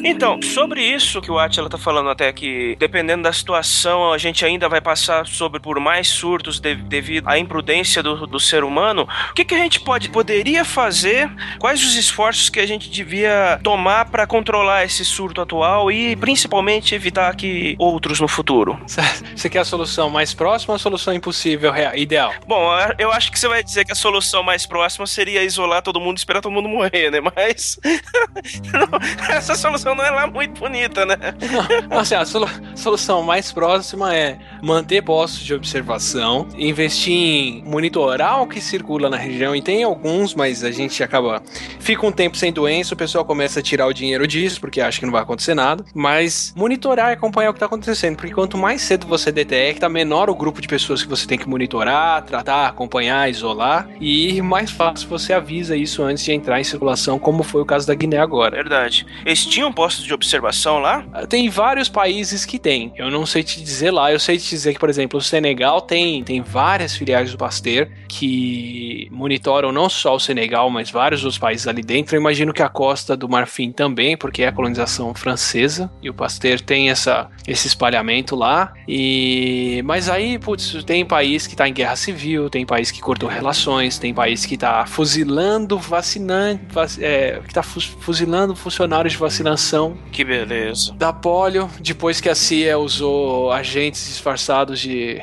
Então, sobre isso que o Atila tá falando até que, dependendo da situação, a gente ainda vai passar sobre por mais surtos de- devido à imprudência do, do ser humano. O que, que a gente pode, poderia fazer? Quais os esforços que a gente devia tomar para controlar esse surto atual e principalmente evitar que outros no futuro? Você quer a solução mais próxima ou a solução impossível, real, ideal? Bom, eu acho que você vai dizer que a solução mais próxima seria isolar todo mundo e esperar todo mundo morrer, né? Mas [LAUGHS] essa solução não é lá muito bonita, né? Assim, a solu- solução mais próxima é manter postos de observação, investir em monitorar o que circula na região, e tem alguns, mas a gente acaba. Fica um tempo sem doença, o pessoal começa a tirar o dinheiro disso, porque acha que não vai acontecer nada. Mas monitorar e acompanhar o que está acontecendo, porque quanto mais cedo você detecta, menor o grupo de pessoas que você tem que monitorar, tratar, acompanhar, isolar, e mais fácil você avisa isso antes de entrar em circulação, como foi o caso da Guiné agora. Verdade. Eles tinham postos de observação lá? Tem vários países que tem. Eu não sei te dizer lá. Eu sei te dizer que, por exemplo, o Senegal tem, tem várias filiais do Pasteur que monitoram não só o Senegal, mas vários outros países ali dentro. Eu imagino que a Costa do Marfim também, porque é a colonização francesa. E o Pasteur tem essa, esse espalhamento lá. E mas aí, putz, tem país que tá em guerra civil, tem país que cortou relações, tem país que tá fuzilando vacinante, vac- é, que tá fu- fuzilando funcionários de vacinação Que beleza. da polio, depois que a CIA usou agentes disfarçados de.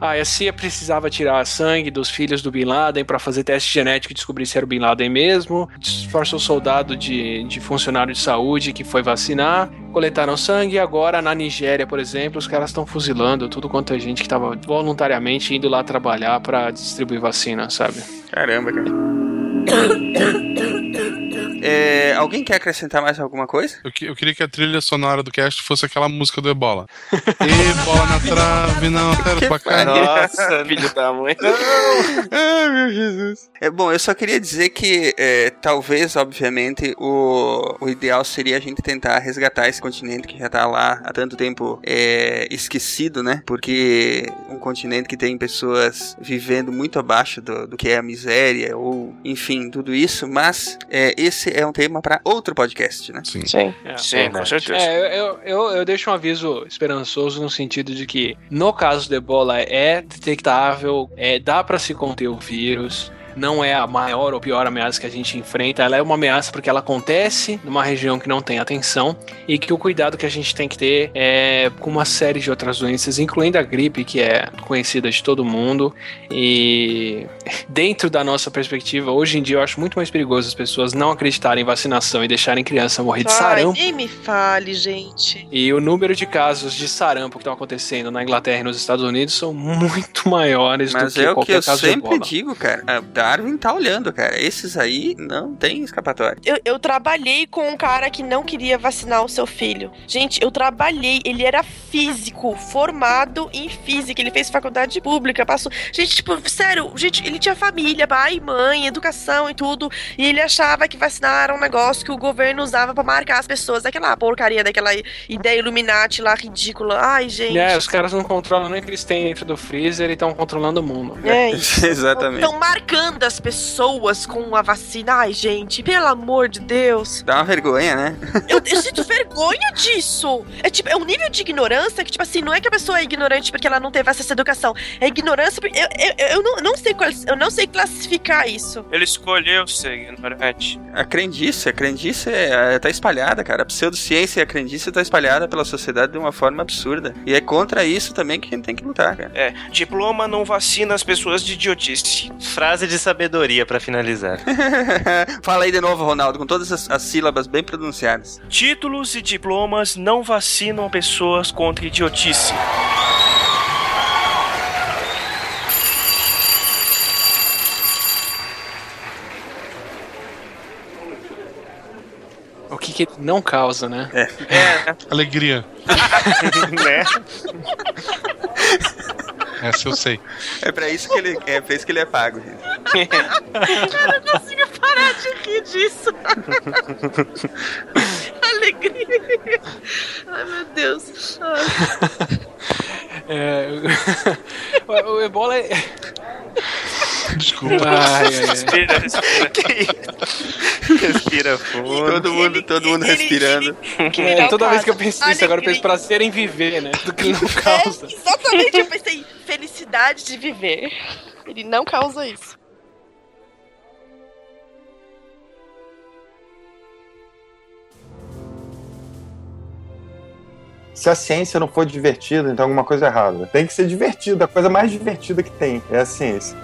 Ah, a CIA precisava tirar sangue dos filhos do Bin Laden para fazer teste genético e descobrir se era o Bin Laden mesmo. Disfarçou soldado de, de funcionário de saúde que foi vacinar. Coletaram sangue e agora na Nigéria, por exemplo, os caras estão fuzilando tudo quanto é gente que estava voluntariamente indo lá trabalhar para distribuir vacina, sabe? Caramba, cara. [COUGHS] É, alguém quer acrescentar mais alguma coisa? Eu, que- eu queria que a trilha sonora do cast fosse aquela música do Ebola. [LAUGHS] Ebola na trave, não [LAUGHS] quero pra cá. Nossa, filho da mãe. Ai, meu Jesus. É bom, eu só queria dizer que é, talvez, obviamente, o, o ideal seria a gente tentar resgatar esse continente que já tá lá há tanto tempo é, esquecido, né? Porque um continente que tem pessoas vivendo muito abaixo do, do que é a miséria, ou enfim, tudo isso, mas é, esse é um tema para outro podcast, né? Sim. Sim. É, Sim, com certeza. É, eu, eu, eu deixo um aviso esperançoso no sentido de que, no caso do ebola, é detectável, é, dá pra se conter o vírus. Não é a maior ou pior ameaça que a gente enfrenta, ela é uma ameaça porque ela acontece numa região que não tem atenção e que o cuidado que a gente tem que ter é com uma série de outras doenças, incluindo a gripe, que é conhecida de todo mundo. E dentro da nossa perspectiva, hoje em dia eu acho muito mais perigoso as pessoas não acreditarem em vacinação e deixarem criança morrer de sarampo. nem me fale, gente. E o número de casos de sarampo que estão acontecendo na Inglaterra e nos Estados Unidos são muito maiores Mas do que é o que qualquer eu caso de sempre digo, cara. A Darwin tá olhando, cara. Esses aí não tem escapatória. Eu, eu trabalhei com um cara que não queria vacinar o seu filho. Gente, eu trabalhei. Ele era físico, formado em física. Ele fez faculdade pública, passou. Gente, tipo, sério, gente, ele tinha família, pai, mãe, educação e tudo. E ele achava que vacinar era um negócio que o governo usava pra marcar as pessoas. Daquela porcaria, daquela ideia Illuminati lá ridícula. Ai, gente. É, os caras não controlam nem o que eles têm dentro do freezer e estão controlando o mundo. É [LAUGHS] isso. Exatamente. Estão marcando as pessoas com a vacina. Ai, gente, pelo amor de Deus. Dá uma vergonha, né? Eu, eu sinto vergonha disso. É tipo, é um nível de ignorância que, tipo assim, não é que a pessoa é ignorante porque ela não teve acesso à educação. É ignorância porque eu, eu, eu não, não sei qual, eu não sei classificar isso. Ele escolheu ser ignorante. A crendice, a crendice é, é- tá espalhada, cara. A pseudociência e a crendice tá espalhada pela sociedade de uma forma absurda. E é contra isso também que a gente tem que lutar, cara. É, diploma não vacina as pessoas de idiotice. Frase de sabedoria pra finalizar. [LAUGHS] Fala aí de novo, Ronaldo, com todas as, as sílabas bem pronunciadas. Títulos e diplomas não vacinam pessoas contra idiotice. O que, que não causa, né? É. É, Alegria. [LAUGHS] né? [LAUGHS] Essa eu sei. É pra isso que ele é, pra isso que ele é pago, gente. [LAUGHS] Eu não consigo parar de rir disso. [LAUGHS] Alegria. Ai, meu Deus. Ai. É, [LAUGHS] o, o ebola é. Desculpa. Ai, respira, respira. [LAUGHS] Respira fundo. Todo mundo, todo mundo respirando. É, toda vez que eu penso nisso, agora eu penso prazer em viver, né? Do que não [LAUGHS] causa. É, exatamente, eu pensei felicidade de viver. Ele não causa isso. Se a ciência não for divertida, então alguma coisa é errada. Tem que ser divertida, a coisa mais divertida que tem é a ciência.